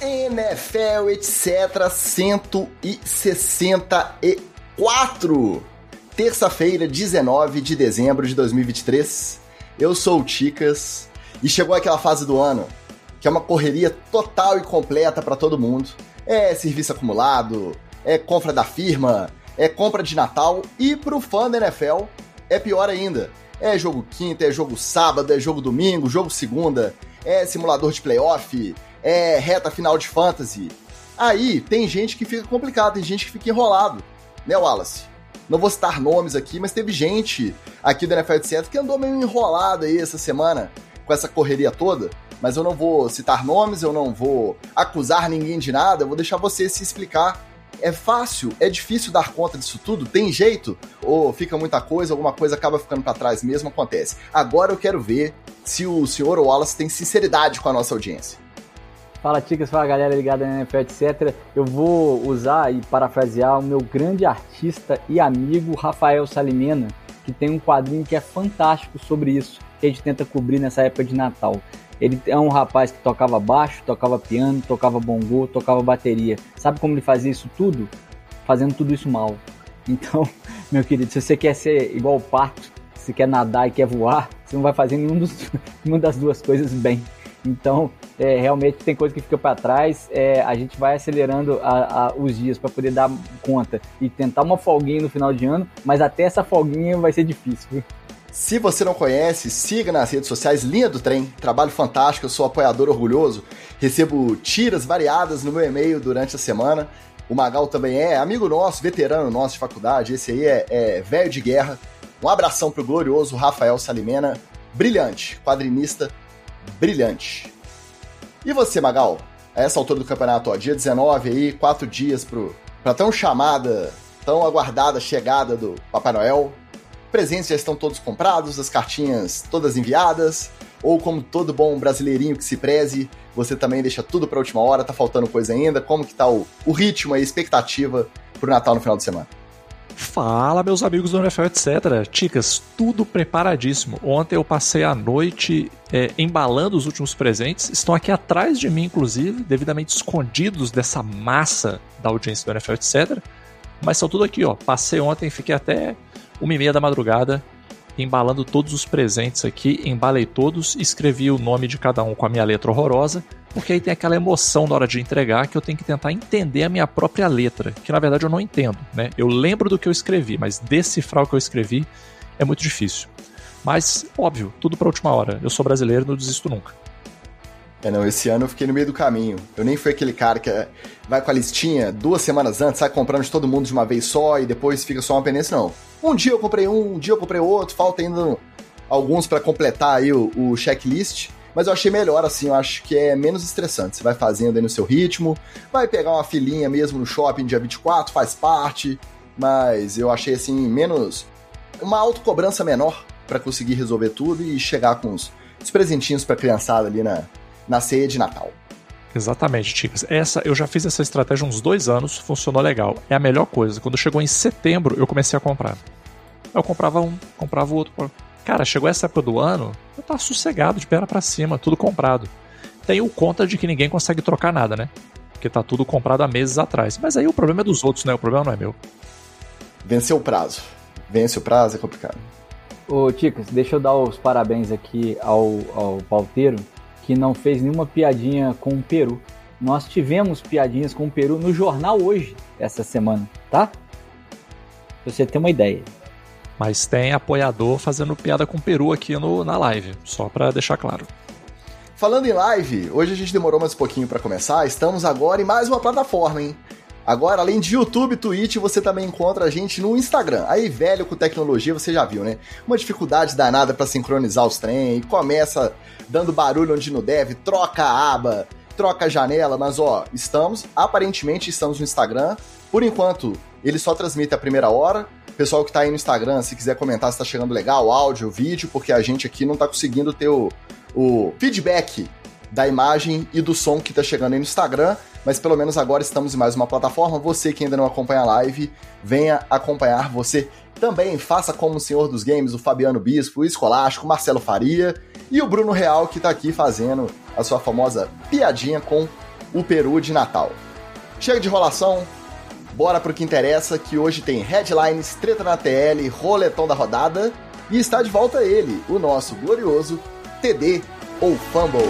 NFL, etc. 164. Terça-feira, 19 de dezembro de 2023. Eu sou o Ticas e chegou aquela fase do ano que é uma correria total e completa para todo mundo. É serviço acumulado, é compra da firma, é compra de Natal e pro fã da NFL é pior ainda. É jogo quinta, é jogo sábado, é jogo domingo, jogo segunda, é simulador de playoff, é reta final de fantasy. Aí tem gente que fica complicado, tem gente que fica enrolado, né, Wallace? Não vou citar nomes aqui, mas teve gente aqui do NFL etc que andou meio enrolada aí essa semana com essa correria toda. Mas eu não vou citar nomes, eu não vou acusar ninguém de nada, eu vou deixar você se explicar é fácil? É difícil dar conta disso tudo? Tem jeito? Ou fica muita coisa, alguma coisa acaba ficando para trás mesmo? Acontece. Agora eu quero ver se o senhor Wallace tem sinceridade com a nossa audiência. Fala, Ticas, fala galera ligada na NFL, etc. Eu vou usar e parafrasear o meu grande artista e amigo Rafael Salimena, que tem um quadrinho que é fantástico sobre isso, que a gente tenta cobrir nessa época de Natal. Ele é um rapaz que tocava baixo, tocava piano, tocava bongô, tocava bateria. Sabe como ele fazia isso tudo? Fazendo tudo isso mal. Então, meu querido, se você quer ser igual o pato, se quer nadar e quer voar, você não vai fazer nenhuma das duas coisas bem. Então, é, realmente tem coisa que fica para trás. É, a gente vai acelerando a, a, os dias para poder dar conta e tentar uma folguinha no final de ano, mas até essa folguinha vai ser difícil. Se você não conhece, siga nas redes sociais Linha do Trem, trabalho fantástico, eu sou apoiador orgulhoso, recebo tiras variadas no meu e-mail durante a semana. O Magal também é amigo nosso, veterano nosso de faculdade, esse aí é, é velho de guerra. Um abração pro glorioso Rafael Salimena, brilhante, quadrinista brilhante. E você, Magal? A essa altura do campeonato, ó, dia 19 aí, quatro dias pro, pra tão chamada, tão aguardada chegada do Papai Noel presentes já estão todos comprados, as cartinhas todas enviadas, ou como todo bom brasileirinho que se preze, você também deixa tudo para a última hora, tá faltando coisa ainda? Como que tá o, o ritmo e a expectativa pro Natal no final de semana? Fala, meus amigos do NFL, etc. Ticas, tudo preparadíssimo. Ontem eu passei a noite é, embalando os últimos presentes. Estão aqui atrás de mim, inclusive, devidamente escondidos dessa massa da audiência do NFL, etc. Mas estão tudo aqui, ó. Passei ontem, fiquei até uma e meia da madrugada, embalando todos os presentes aqui, embalei todos, escrevi o nome de cada um com a minha letra horrorosa, porque aí tem aquela emoção na hora de entregar que eu tenho que tentar entender a minha própria letra, que na verdade eu não entendo, né? Eu lembro do que eu escrevi, mas decifrar o que eu escrevi é muito difícil. Mas, óbvio, tudo para última hora. Eu sou brasileiro, não desisto nunca. É, não, esse ano eu fiquei no meio do caminho. Eu nem fui aquele cara que é, vai com a listinha duas semanas antes, sai comprando de todo mundo de uma vez só e depois fica só uma pendência, não. Um dia eu comprei um, um dia eu comprei outro, falta ainda alguns para completar aí o, o, checklist. Mas eu achei melhor assim, eu acho que é menos estressante. Você vai fazendo aí no seu ritmo, vai pegar uma filinha mesmo no shopping dia 24, faz parte. Mas eu achei assim, menos. Uma autocobrança menor para conseguir resolver tudo e chegar com os, os presentinhos pra criançada ali na, na ceia de Natal. Exatamente, Ticas. Essa, eu já fiz essa estratégia uns dois anos, funcionou legal. É a melhor coisa. Quando chegou em setembro, eu comecei a comprar. Eu comprava um, comprava o outro. Cara, chegou essa época do ano, eu tava sossegado, de perna para cima, tudo comprado. Tenho conta de que ninguém consegue trocar nada, né? Porque tá tudo comprado há meses atrás. Mas aí o problema é dos outros, né? O problema não é meu. Venceu o prazo. Vence o prazo é complicado. Ô, Ticas, deixa eu dar os parabéns aqui ao, ao pauteiro que não fez nenhuma piadinha com o Peru. Nós tivemos piadinhas com o Peru no jornal hoje, essa semana, tá? Pra você ter uma ideia. Mas tem apoiador fazendo piada com o Peru aqui no, na live, só para deixar claro. Falando em live, hoje a gente demorou mais um pouquinho para começar, estamos agora em mais uma plataforma, hein? Agora, além de YouTube e Twitch, você também encontra a gente no Instagram. Aí, velho com tecnologia, você já viu, né? Uma dificuldade danada para sincronizar os trem, começa dando barulho onde não deve, troca a aba, troca a janela, mas ó, estamos, aparentemente estamos no Instagram. Por enquanto, ele só transmite a primeira hora. Pessoal que tá aí no Instagram, se quiser comentar se tá chegando legal, áudio, vídeo, porque a gente aqui não tá conseguindo ter o, o feedback da imagem e do som que tá chegando aí no Instagram, mas pelo menos agora estamos em mais uma plataforma. Você que ainda não acompanha a live, venha acompanhar você também. Faça como o senhor dos games, o Fabiano Bispo, o Escolástico, Marcelo Faria e o Bruno Real que tá aqui fazendo a sua famosa piadinha com o peru de Natal. Chega de enrolação, bora pro que interessa, que hoje tem headlines, treta na TL, roletão da rodada e está de volta ele, o nosso glorioso TD ou Fumble.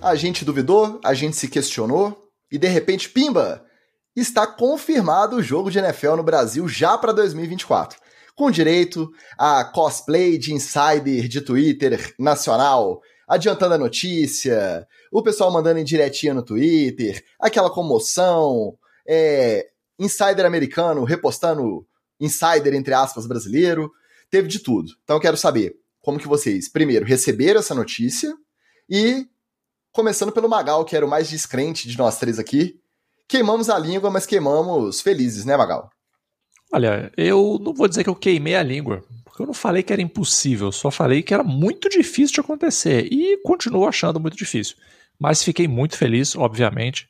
A gente duvidou, a gente se questionou e de repente, pimba! Está confirmado o jogo de NFL no Brasil já para 2024 com direito a cosplay de insider de Twitter nacional, adiantando a notícia, o pessoal mandando em diretinha no Twitter, aquela comoção, é, insider americano repostando insider, entre aspas, brasileiro, teve de tudo. Então eu quero saber como que vocês, primeiro, receberam essa notícia e, começando pelo Magal, que era o mais descrente de nós três aqui, queimamos a língua, mas queimamos felizes, né, Magal? Olha, eu não vou dizer que eu queimei a língua, porque eu não falei que era impossível, só falei que era muito difícil de acontecer e continuo achando muito difícil. Mas fiquei muito feliz, obviamente.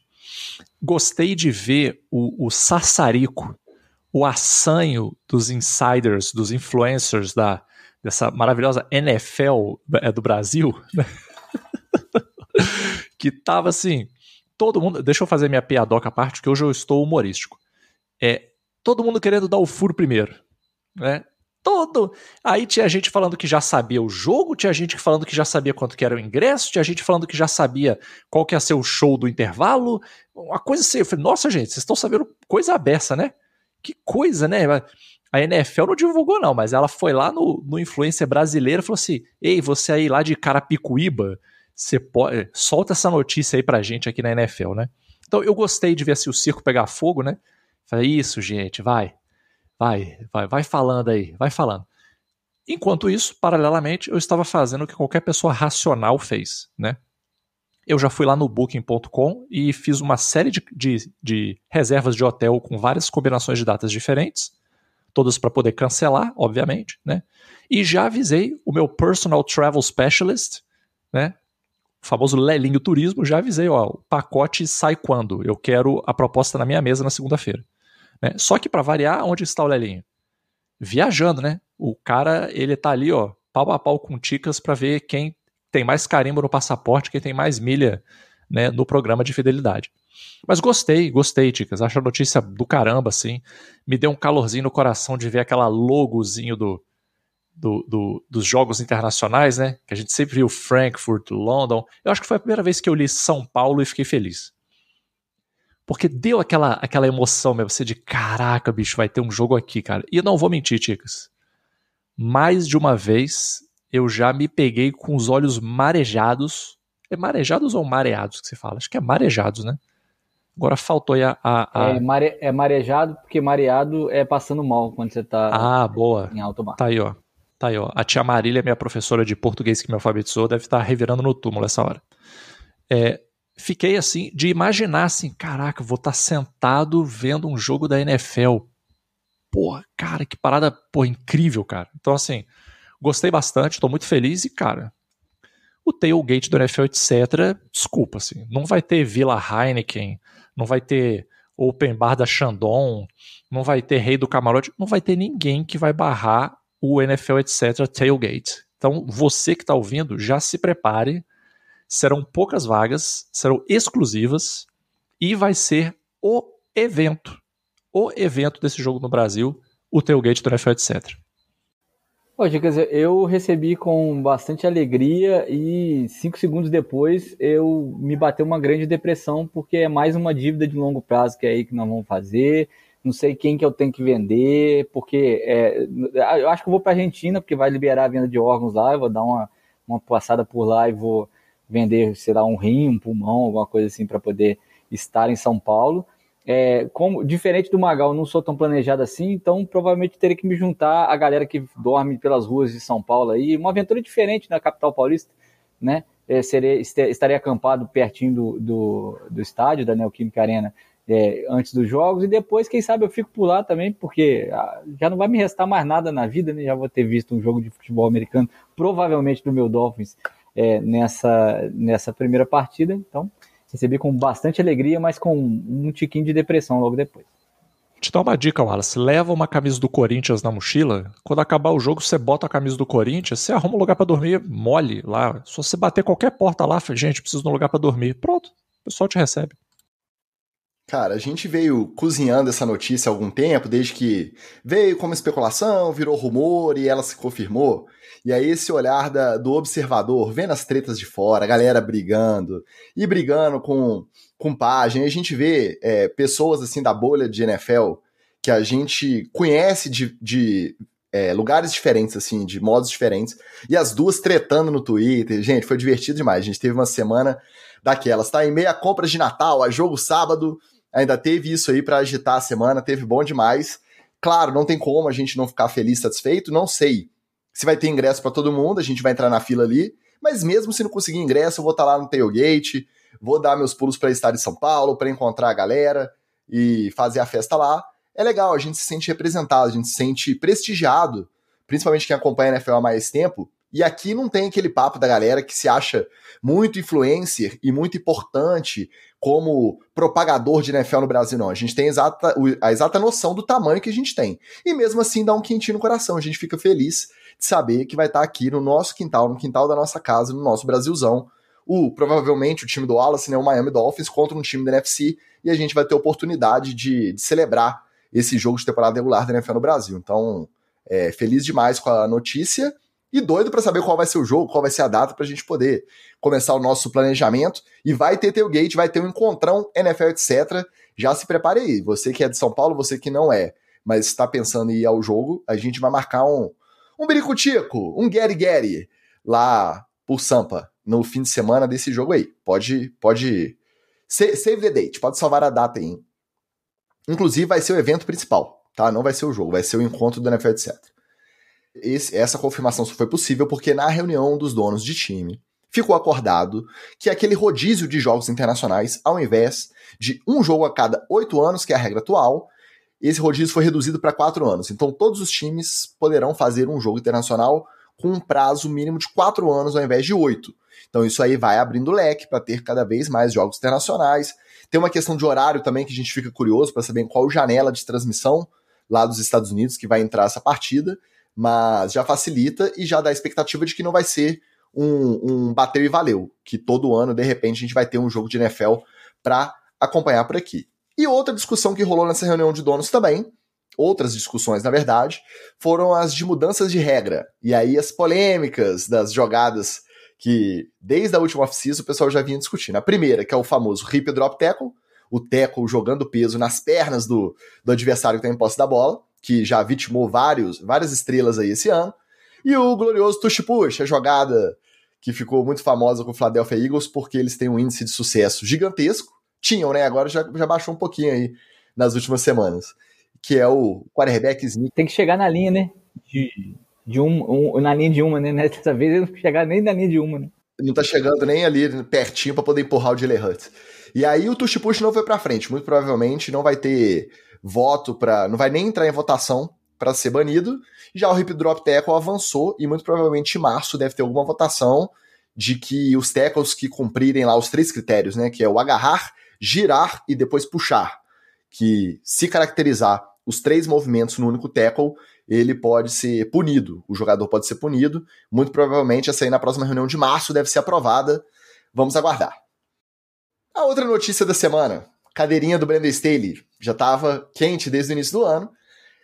Gostei de ver o, o sassarico, o assanho dos insiders, dos influencers da, dessa maravilhosa NFL é, do Brasil, né? que tava assim, todo mundo. Deixa eu fazer minha piadoca à parte, que hoje eu estou humorístico. É, todo mundo querendo dar o furo primeiro, né? Todo. Aí tinha gente falando que já sabia o jogo, tinha gente falando que já sabia quanto que era o ingresso, tinha gente falando que já sabia qual que ia ser o show do intervalo. Uma coisa assim, eu falei, nossa, gente, vocês estão sabendo coisa abessa, né? Que coisa, né? A NFL não divulgou, não, mas ela foi lá no, no influencer brasileiro e falou assim: Ei, você aí lá de Carapicuíba, você pode. Solta essa notícia aí pra gente aqui na NFL, né? Então eu gostei de ver assim, o circo pegar fogo, né? Falei, isso, gente, vai. Vai, vai, vai falando aí, vai falando. Enquanto isso, paralelamente, eu estava fazendo o que qualquer pessoa racional fez, né? Eu já fui lá no Booking.com e fiz uma série de, de, de, reservas de hotel com várias combinações de datas diferentes, todas para poder cancelar, obviamente, né? E já avisei o meu personal travel specialist, né? O famoso Lelinho Turismo, já avisei, ó, o pacote sai quando? Eu quero a proposta na minha mesa na segunda-feira. Né? Só que para variar, onde está o Lelinho? Viajando, né? O cara, ele tá ali, ó, pau a pau com ticas para ver quem tem mais carimbo no passaporte, quem tem mais milha né, no programa de fidelidade. Mas gostei, gostei, Ticas. Acho a notícia do caramba, assim. Me deu um calorzinho no coração de ver aquela logozinho do, do, do, dos jogos internacionais, né? Que a gente sempre viu Frankfurt, London. Eu acho que foi a primeira vez que eu li São Paulo e fiquei feliz. Porque deu aquela, aquela emoção mesmo, você de caraca, bicho, vai ter um jogo aqui, cara. E não vou mentir, Ticas. Mais de uma vez eu já me peguei com os olhos marejados. É marejados ou mareados que você fala? Acho que é marejados, né? Agora faltou aí a. a, a... É, mare, é marejado, porque mareado é passando mal quando você tá ah, boa. em alto mar. Tá aí, ó. Tá aí, ó. A tia Marília, minha professora de português que me alfabetizou, deve estar revirando no túmulo essa hora. É, fiquei assim, de imaginar assim, caraca, vou estar tá sentado vendo um jogo da NFL. Porra, cara, que parada, porra, incrível, cara. Então, assim, gostei bastante, tô muito feliz e, cara, o tailgate do NFL, etc., desculpa, assim, não vai ter Vila Heineken, não vai ter Open Bar da Shandong, não vai ter Rei do Camarote, não vai ter ninguém que vai barrar o NFL, etc., tailgate. Então, você que está ouvindo, já se prepare, serão poucas vagas, serão exclusivas e vai ser o evento, o evento desse jogo no Brasil, o Tailgate do NFL, etc. Pô, Dicas, eu recebi com bastante alegria e cinco segundos depois eu me bateu uma grande depressão porque é mais uma dívida de longo prazo que é aí que nós vamos fazer. Não sei quem que eu tenho que vender, porque é, eu acho que eu vou para Argentina porque vai liberar a venda de órgãos lá. Eu vou dar uma, uma passada por lá e vou vender, sei lá, um rim, um pulmão, alguma coisa assim para poder estar em São Paulo. É, como diferente do Magal, não sou tão planejado assim, então provavelmente teria que me juntar a galera que dorme pelas ruas de São Paulo aí, uma aventura diferente na capital paulista, né? É, estaria acampado pertinho do, do, do estádio da Neoquímica Arena é, antes dos jogos e depois, quem sabe, eu fico por lá também, porque ah, já não vai me restar mais nada na vida, né? Já vou ter visto um jogo de futebol americano, provavelmente do meu Dolphins é, nessa, nessa primeira partida. Então, recebi com bastante alegria, mas com um tiquinho de depressão logo depois. Te dar uma dica, Wallace. Leva uma camisa do Corinthians na mochila. Quando acabar o jogo, você bota a camisa do Corinthians, você arruma um lugar para dormir mole lá. Se você bater qualquer porta lá, gente, preciso de um lugar para dormir. Pronto, o pessoal te recebe. Cara, a gente veio cozinhando essa notícia há algum tempo, desde que veio como especulação, virou rumor e ela se confirmou. E aí esse olhar da, do observador, vendo as tretas de fora, a galera brigando, e brigando com, com página, e a gente vê é, pessoas assim da bolha de NFL que a gente conhece de, de é, lugares diferentes, assim, de modos diferentes, e as duas tretando no Twitter. Gente, foi divertido demais. A gente teve uma semana daquelas, tá? Em meia a compras de Natal, a jogo sábado, ainda teve isso aí para agitar a semana, teve bom demais. Claro, não tem como a gente não ficar feliz, satisfeito, não sei se vai ter ingresso para todo mundo, a gente vai entrar na fila ali. Mas mesmo se não conseguir ingresso, eu vou estar tá lá no tailgate, vou dar meus pulos para estar em São Paulo, para encontrar a galera e fazer a festa lá. É legal, a gente se sente representado, a gente se sente prestigiado, principalmente quem acompanha a NFL há mais tempo. E aqui não tem aquele papo da galera que se acha muito influencer e muito importante como propagador de NFL no Brasil, não. A gente tem a exata, a exata noção do tamanho que a gente tem. E mesmo assim dá um quentinho no coração, a gente fica feliz saber que vai estar aqui no nosso quintal, no quintal da nossa casa, no nosso Brasilzão. O, provavelmente o time do Wallace, né, o Miami Dolphins, contra um time da NFC, e a gente vai ter oportunidade de, de celebrar esse jogo de temporada regular da NFL no Brasil. Então, é, feliz demais com a notícia e doido para saber qual vai ser o jogo, qual vai ser a data para a gente poder começar o nosso planejamento. E vai ter tailgate, vai ter um encontrão NFL, etc. Já se prepare aí. Você que é de São Paulo, você que não é, mas está pensando em ir ao jogo, a gente vai marcar um, um biricutico, um Gary Gary lá por Sampa no fim de semana desse jogo aí. Pode, pode save the date, pode salvar a data aí. Inclusive vai ser o evento principal, tá? Não vai ser o jogo, vai ser o encontro do NFL, etc. Esse, essa confirmação só foi possível porque na reunião dos donos de time ficou acordado que aquele rodízio de jogos internacionais, ao invés de um jogo a cada oito anos, que é a regra atual, esse rodízio foi reduzido para quatro anos. Então todos os times poderão fazer um jogo internacional com um prazo mínimo de quatro anos ao invés de oito. Então isso aí vai abrindo leque para ter cada vez mais jogos internacionais. Tem uma questão de horário também que a gente fica curioso para saber qual janela de transmissão lá dos Estados Unidos que vai entrar essa partida, mas já facilita e já dá a expectativa de que não vai ser um, um bateu e valeu, que todo ano de repente a gente vai ter um jogo de NFL para acompanhar por aqui. E outra discussão que rolou nessa reunião de donos também, outras discussões na verdade, foram as de mudanças de regra. E aí as polêmicas das jogadas que desde a última off-season o pessoal já vinha discutindo. A primeira, que é o famoso hip drop tackle, o tackle jogando peso nas pernas do, do adversário que está em posse da bola, que já vitimou vários, várias estrelas aí esse ano. E o glorioso tush push, a jogada que ficou muito famosa com o Philadelphia Eagles porque eles têm um índice de sucesso gigantesco tinham, né? Agora já, já baixou um pouquinho aí nas últimas semanas. Que é o quarterback Smith. Tem que chegar na linha, né? De, de um, um, na linha de uma, né? Dessa vez ele não chegar nem na linha de uma, né? Não tá chegando nem ali pertinho para poder empurrar o Jalen Hurts. E aí o Tush Push não foi para frente. Muito provavelmente não vai ter voto para, não vai nem entrar em votação para ser banido. Já o Hip Drop Tackle avançou e muito provavelmente em março deve ter alguma votação de que os tackles que cumprirem lá os três critérios, né, que é o agarrar, girar e depois puxar, que se caracterizar os três movimentos no único tackle, ele pode ser punido. O jogador pode ser punido. Muito provavelmente essa aí na próxima reunião de março deve ser aprovada. Vamos aguardar. A outra notícia da semana, cadeirinha do Brandon Staley, já estava quente desde o início do ano.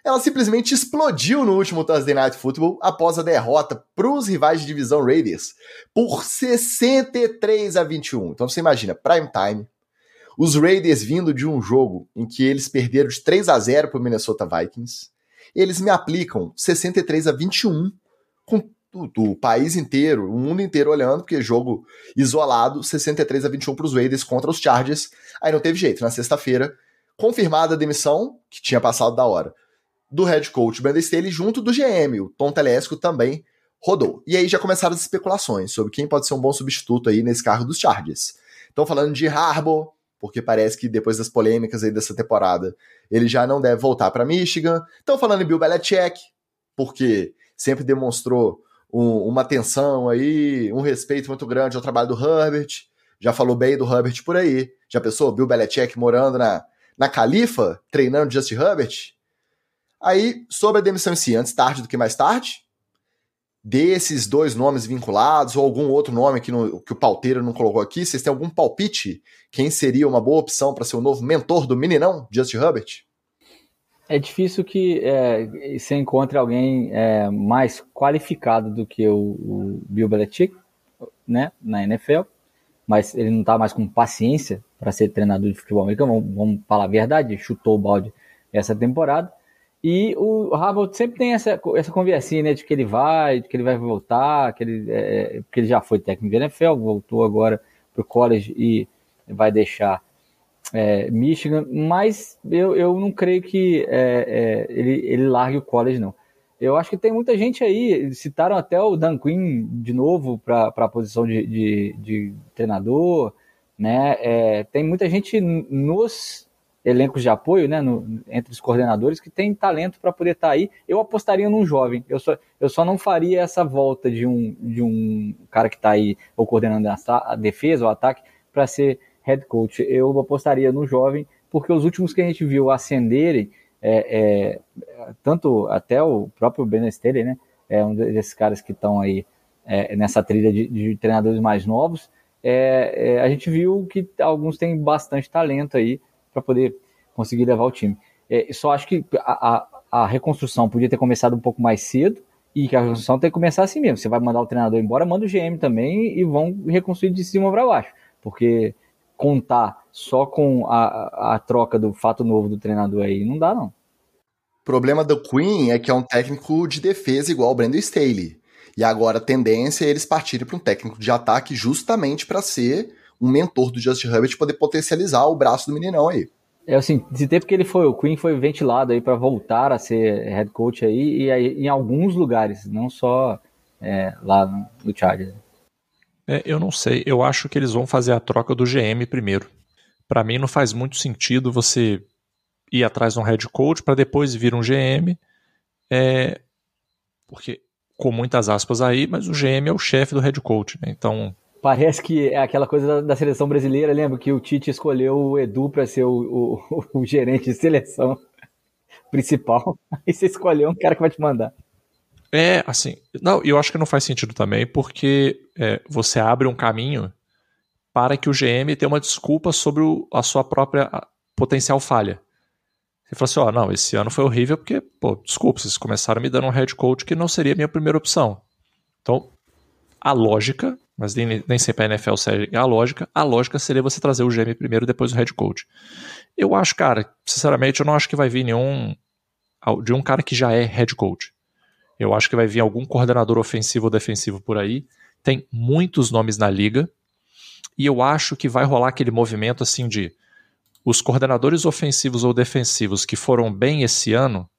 Ela simplesmente explodiu no último Thursday Night Football após a derrota para os rivais de divisão Raiders por 63 a 21. Então você imagina, prime time, os Raiders vindo de um jogo em que eles perderam de 3 a 0 para o Minnesota Vikings, eles me aplicam 63 a 21 com o, país inteiro, o mundo inteiro olhando, porque jogo isolado, 63 a 21 para os Raiders contra os Chargers. Aí não teve jeito. Na sexta-feira, confirmada a demissão, que tinha passado da hora, do head coach Brandon Staley junto do GM, o Tom Telesco também rodou. E aí já começaram as especulações sobre quem pode ser um bom substituto aí nesse carro dos Chargers. Estão falando de Harbaugh, porque parece que depois das polêmicas aí dessa temporada, ele já não deve voltar para Michigan. Estão falando em Bill Belichick, porque sempre demonstrou um, uma atenção aí, um respeito muito grande ao trabalho do Herbert. Já falou bem do Herbert por aí. Já pensou? Bill Belichick morando na, na Califa, treinando Justin Herbert. Aí, sobre a demissão em si, antes tarde do que mais tarde, desses dois nomes vinculados, ou algum outro nome que, no, que o pauteiro não colocou aqui, vocês têm algum palpite? Quem seria uma boa opção para ser o novo mentor do meninão, Justin Herbert? É difícil que é, você encontre alguém é, mais qualificado do que o, o Bill Belichick, né, na NFL, mas ele não está mais com paciência para ser treinador de futebol americano, vamos, vamos falar a verdade, chutou o balde essa temporada. E o Harbaugh sempre tem essa, essa conversinha, né, de que ele vai, de que ele vai voltar, que ele, é, é porque ele já foi técnico de NFL, voltou agora para o college e vai deixar é, Michigan, mas eu, eu não creio que é, é, ele, ele largue o college, não. Eu acho que tem muita gente aí, citaram até o Dan Quinn de novo para a posição de, de, de, treinador, né? É, tem muita gente nos elencos de apoio, né, no, entre os coordenadores, que tem talento para poder estar tá aí. Eu apostaria num jovem. Eu só, eu só não faria essa volta de um, de um cara que está aí ou coordenando a, defesa ou ataque para ser head coach. Eu apostaria no jovem, porque os últimos que a gente viu ascenderem, é, é, tanto até o próprio Ben Staley, né, é um desses caras que estão aí é, nessa trilha de, de, treinadores mais novos, é, é, a gente viu que alguns têm bastante talento aí para poder conseguir levar o time. É, só acho que a, a, a, reconstrução podia ter começado um pouco mais cedo e que a reconstrução tem que começar assim mesmo. Você vai mandar o treinador embora, manda o GM também e vão reconstruir de cima para baixo, porque contar só com a, a troca do fato novo do treinador aí não dá não. O problema do Queen é que é um técnico de defesa igual o Brandon Staley. E agora a tendência é eles partirem para um técnico de ataque justamente para ser um mentor do Justin Herbert poder potencializar o braço do meninão aí. É assim, de tempo que ele foi, o Queen foi ventilado aí para voltar a ser head coach aí, e aí, em alguns lugares, não só é, lá no Chargers. É, eu não sei, eu acho que eles vão fazer a troca do GM primeiro. Para mim não faz muito sentido você ir atrás de um head coach para depois vir um GM, é, porque com muitas aspas aí, mas o GM é o chefe do head coach, né? Então Parece que é aquela coisa da, da, seleção brasileira, lembra que o Tite escolheu o Edu para ser o, o, o, gerente de seleção principal, aí você escolheu um cara que vai te mandar. É, assim, não, eu acho que não faz sentido também, porque é, você abre um caminho para que o GM tenha uma desculpa sobre o, a sua própria potencial falha. Você fala assim, ó, oh, não, esse ano foi horrível porque, pô, desculpa, vocês começaram me dando um head coach que não seria a minha primeira opção. Então, a lógica mas nem, nem sempre a NFL segue a lógica. A lógica seria você trazer o GM primeiro depois o head coach. Eu acho, cara, sinceramente, eu não acho que vai vir nenhum de um cara que já é head coach. Eu acho que vai vir algum coordenador ofensivo ou defensivo por aí. Tem muitos nomes na liga. E eu acho que vai rolar aquele movimento assim de os coordenadores ofensivos ou defensivos que foram bem esse ano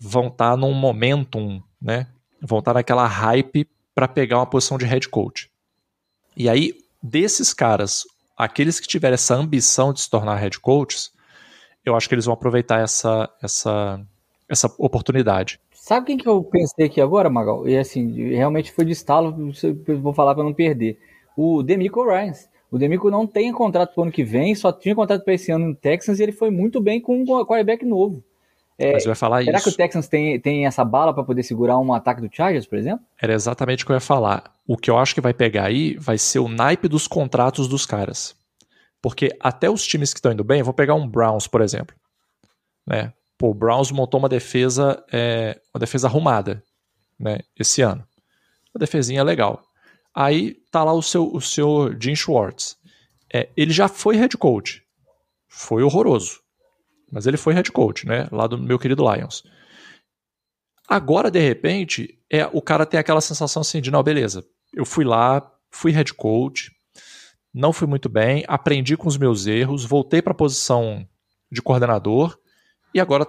vão estar tá num momentum, né? Vão estar tá naquela hype para pegar uma posição de head coach. E aí, desses caras, aqueles que tiverem essa ambição de se tornar head coaches, eu acho que eles vão aproveitar essa, essa, essa oportunidade. Sabe quem que eu pensei aqui agora, Magal? E assim, realmente foi de estalo, vou falar para não perder. O Demico Ryans. O Demico não tem contrato para o ano que vem, só tinha contrato para esse ano no Texans e ele foi muito bem com o quarterback novo. É, Mas vai falar será isso. que o Texans tem, tem essa bala para poder segurar um ataque do Chargers, por exemplo? Era exatamente o que eu ia falar. O que eu acho que vai pegar aí vai ser o naipe dos contratos dos caras. Porque até os times que estão indo bem, vou pegar um Browns, por exemplo. Né? Pô, o Browns montou uma defesa, é, uma defesa arrumada né, esse ano. Uma defesinha legal. Aí tá lá o seu, o seu Jim Schwartz. É, ele já foi head coach. Foi horroroso. Mas ele foi head coach, né? Lá do meu querido Lions. Agora, de repente, é o cara tem aquela sensação assim de, não, beleza, eu fui lá, fui head coach, não fui muito bem, aprendi com os meus erros, voltei para a posição de coordenador e agora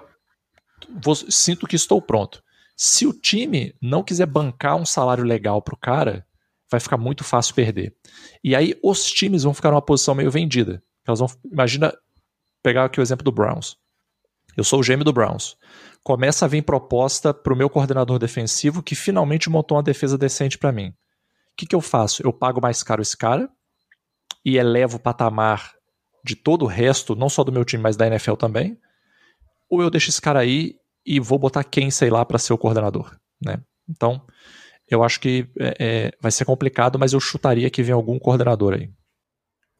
vou, sinto que estou pronto. Se o time não quiser bancar um salário legal para o cara, vai ficar muito fácil perder. E aí os times vão ficar numa posição meio vendida. Elas vão, imagina pegar aqui o exemplo do Browns. Eu sou o GM do Browns. Começa a vir proposta para o meu coordenador defensivo que finalmente montou uma defesa decente para mim. O que, que eu faço? Eu pago mais caro esse cara e elevo o patamar de todo o resto, não só do meu time, mas da NFL também, ou eu deixo esse cara aí e vou botar quem, sei lá, para ser o coordenador, né? Então, eu acho que é, é, vai ser complicado, mas eu chutaria que vem algum coordenador aí.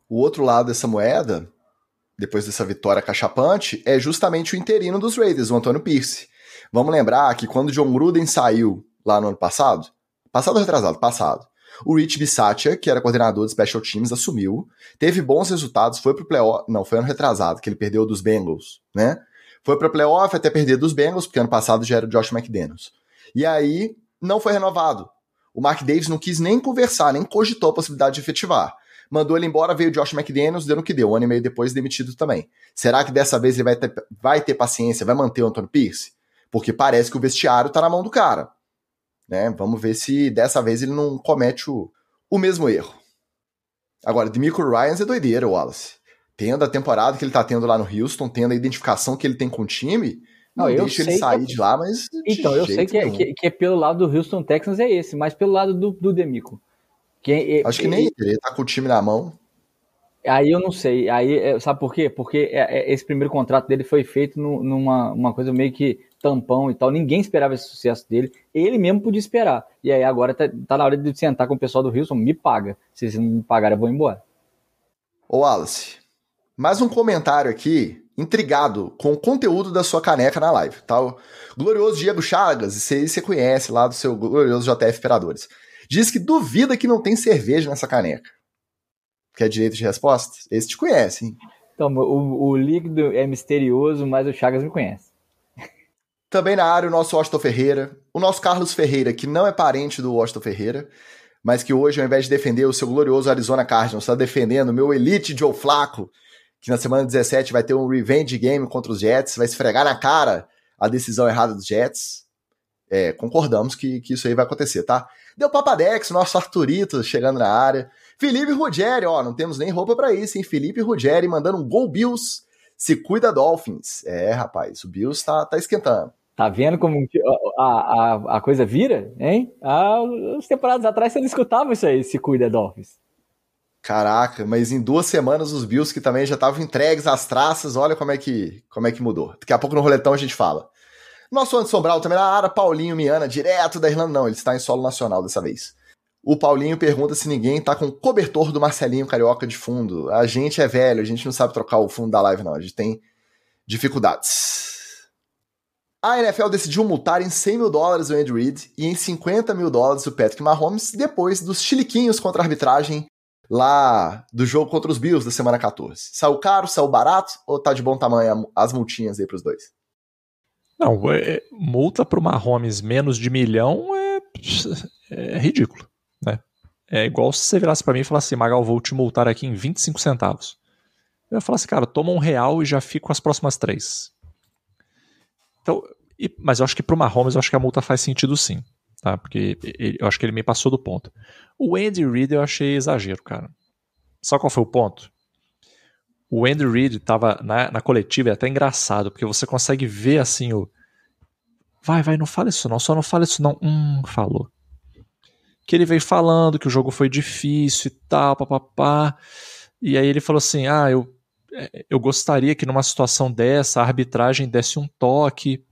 O outro lado dessa moeda, depois dessa vitória cachapante, é justamente o interino dos Raiders, o Antônio Pierce. Vamos lembrar que quando John Gruden saiu lá no ano passado, passado ou retrasado? Passado. O Rich Bisaccia, que era coordenador de Special Teams, assumiu, teve bons resultados, foi pro playoff, não, foi ano retrasado, que ele perdeu dos Bengals, né? Foi pro playoff até perder dos Bengals, porque ano passado já era o Josh McDaniels. E aí, não foi renovado. O Mark Davis não quis nem conversar, nem cogitou a possibilidade de efetivar. Mandou ele embora, veio o Josh McDaniels, deu no que deu. Um ano e meio depois, demitido também. Será que dessa vez ele vai ter, vai ter paciência, vai manter o Anthony Pierce? Porque parece que o vestiário tá na mão do cara. Né? Vamos ver se dessa vez ele não comete o, o mesmo erro. Agora, Demico Ryans é doideira, Wallace. Tendo a temporada que ele tá tendo lá no Houston, tendo a identificação que ele tem com o time, não, não deixa ele sair que... de lá, mas. Então, eu sei que é, que, que é, pelo lado do Houston Texans é esse, mas pelo lado do, do Demico. É, é Acho que nem ele, ele tá com o time na mão. Aí eu não sei. Aí, é, sabe por quê? Porque esse primeiro contrato dele foi feito numa uma coisa meio que tampão e tal. Ninguém esperava esse sucesso dele. Ele mesmo podia esperar. E aí agora tá, tá na hora de sentar com o pessoal do Houston. Me paga. Se vocês não me pagarem, eu vou embora. Ô, Wallace, mais um comentário aqui intrigado com o conteúdo da sua caneca na live, tá? O glorioso Diego Chagas, você, você conhece lá do seu glorioso JF Operadores. Diz que duvida que não tem cerveja nessa caneca. Quer direito de resposta? Esse te conhece, hein? Então, o, o líquido é misterioso, mas o Chagas me conhece. Também na área o nosso Washington Ferreira, o nosso Carlos Ferreira, que não é parente do Washington Ferreira, mas que hoje, ao invés de defender o seu glorioso Arizona Cardinals, está defendendo o meu Elite Joe Flaco, que na semana 17 vai ter um revenge game contra os Jets, vai esfregar na cara a decisão errada dos Jets. É, concordamos que, que isso aí vai acontecer, tá? Deu Papadex, nosso Arturito chegando na área. Felipe Ruggeri, ó, não temos nem roupa para isso, hein? Felipe Ruggeri mandando um gol Bills, se cuida Dolphins. É, rapaz, o Bills tá, tá esquentando. Tá vendo como a, a, a coisa vira, hein? Ah, as temporadas atrás você não escutava isso aí, se cuida Dolphins. Caraca, mas em duas semanas os Bills que também já estavam entregues às traças, olha como é que como é que mudou. Daqui a pouco no roletão a gente fala. Nosso Anderson Brau também na área, Paulinho Miana, direto da Irlanda, não, ele está em solo nacional dessa vez. O Paulinho pergunta se ninguém tá com o cobertor do Marcelinho Carioca de fundo. A gente é velho, a gente não sabe trocar o fundo da live, não. A gente tem dificuldades. A NFL decidiu multar em 100 mil dólares o Andy Reid e em 50 mil dólares o Patrick Mahomes depois dos chiliquinhos contra a arbitragem lá do jogo contra os Bills da semana 14? Saiu caro, saiu barato ou tá de bom tamanho as multinhas aí pros dois? Não, é, multa pro Mahomes menos de milhão é, é ridículo, né? É igual se você virasse para mim e falasse Magal, vou te multar aqui em 25 centavos. Eu ia falar assim, cara, toma um real e já fico com as próximas três. Então, e, mas eu acho que pro Mahomes, eu acho que a multa faz sentido sim tá? Porque ele, eu acho que ele me passou do ponto. O Andy Reid eu achei exagero, cara. Só qual foi o ponto? O Andy Reid tava na, na coletiva, é até engraçado, porque você consegue ver assim o. Vai, vai, não fala isso não, só não fala isso não. Hum, falou. Que ele veio falando que o jogo foi difícil e tal, papapá. E aí ele falou assim: ah, eu, é, eu gostaria que numa situação dessa a arbitragem desse um toque.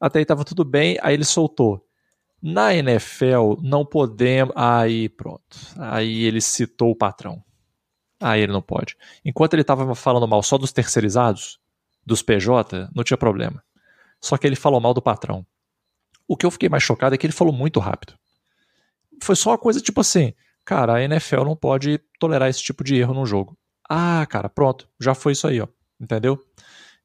Até aí tava tudo bem, aí ele soltou. Na NFL, não podemos. Aí, pronto. Aí ele citou o patrão. Aí ele não pode. Enquanto ele estava falando mal só dos terceirizados, dos PJ, não tinha problema. Só que ele falou mal do patrão. O que eu fiquei mais chocado é que ele falou muito rápido. Foi só uma coisa tipo assim: cara, a NFL não pode tolerar esse tipo de erro no jogo. Ah, cara, pronto, já foi isso aí, ó. Entendeu?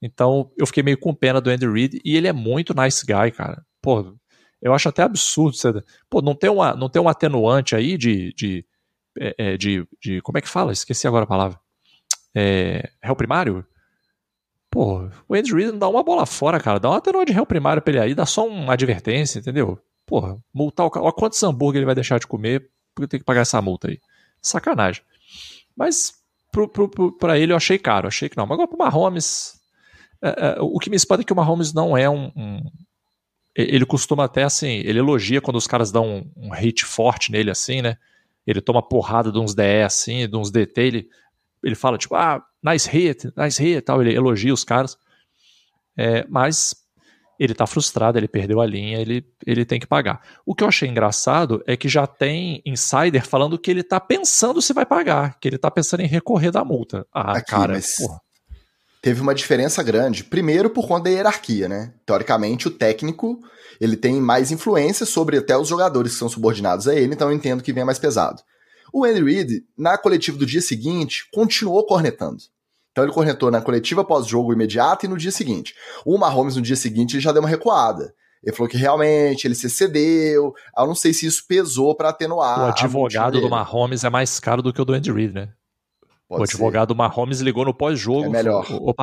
Então eu fiquei meio com pena do Andy Reid e ele é muito nice guy, cara. Pô, eu acho até absurdo. Você, pô, não tem, uma, não tem um atenuante aí de, de, é, é, de, de. Como é que fala? Esqueci agora a palavra. É, réu primário? Pô, o Andy Reid não dá uma bola fora, cara. Dá um atenuante de réu primário pra ele aí, dá só uma advertência, entendeu? Porra, multar o cara. Olha quantos hambúrguer ele vai deixar de comer porque tem que pagar essa multa aí. Sacanagem. Mas pra ele eu achei caro, achei que não. Mas agora pro Mahomes. É, é, o que me espanta é que o Mahomes não é um, um, ele costuma até assim, ele elogia quando os caras dão um, um hit forte nele assim, né? Ele toma porrada de uns DE assim, de uns DT, ele, ele fala tipo, ah, nice hit, nice hit, tal, ele elogia os caras. É, mas ele tá frustrado, ele perdeu a linha, ele, ele tem que pagar. O que eu achei engraçado é que já tem insider falando que ele tá pensando se vai pagar, que ele tá pensando em recorrer da multa. Ah, Aqui, cara, mas... porra teve uma diferença grande. Primeiro, por conta da hierarquia, né? Teoricamente, o técnico ele tem mais influência sobre até os jogadores que são subordinados a ele, então eu entendo que venha mais pesado. O Andy Reid, na coletiva do dia seguinte, continuou cornetando. Então ele cornetou na coletiva pós-jogo imediata e no dia seguinte. O Mahomes, no dia seguinte, ele já deu uma recuada. Ele falou que realmente ele se excedeu. Eu não sei se isso pesou para atenuar. O advogado do Mahomes é mais caro do que o do Andy Reid, né? Pode o advogado ser. Mahomes ligou no pós-jogo. É melhor. Ô,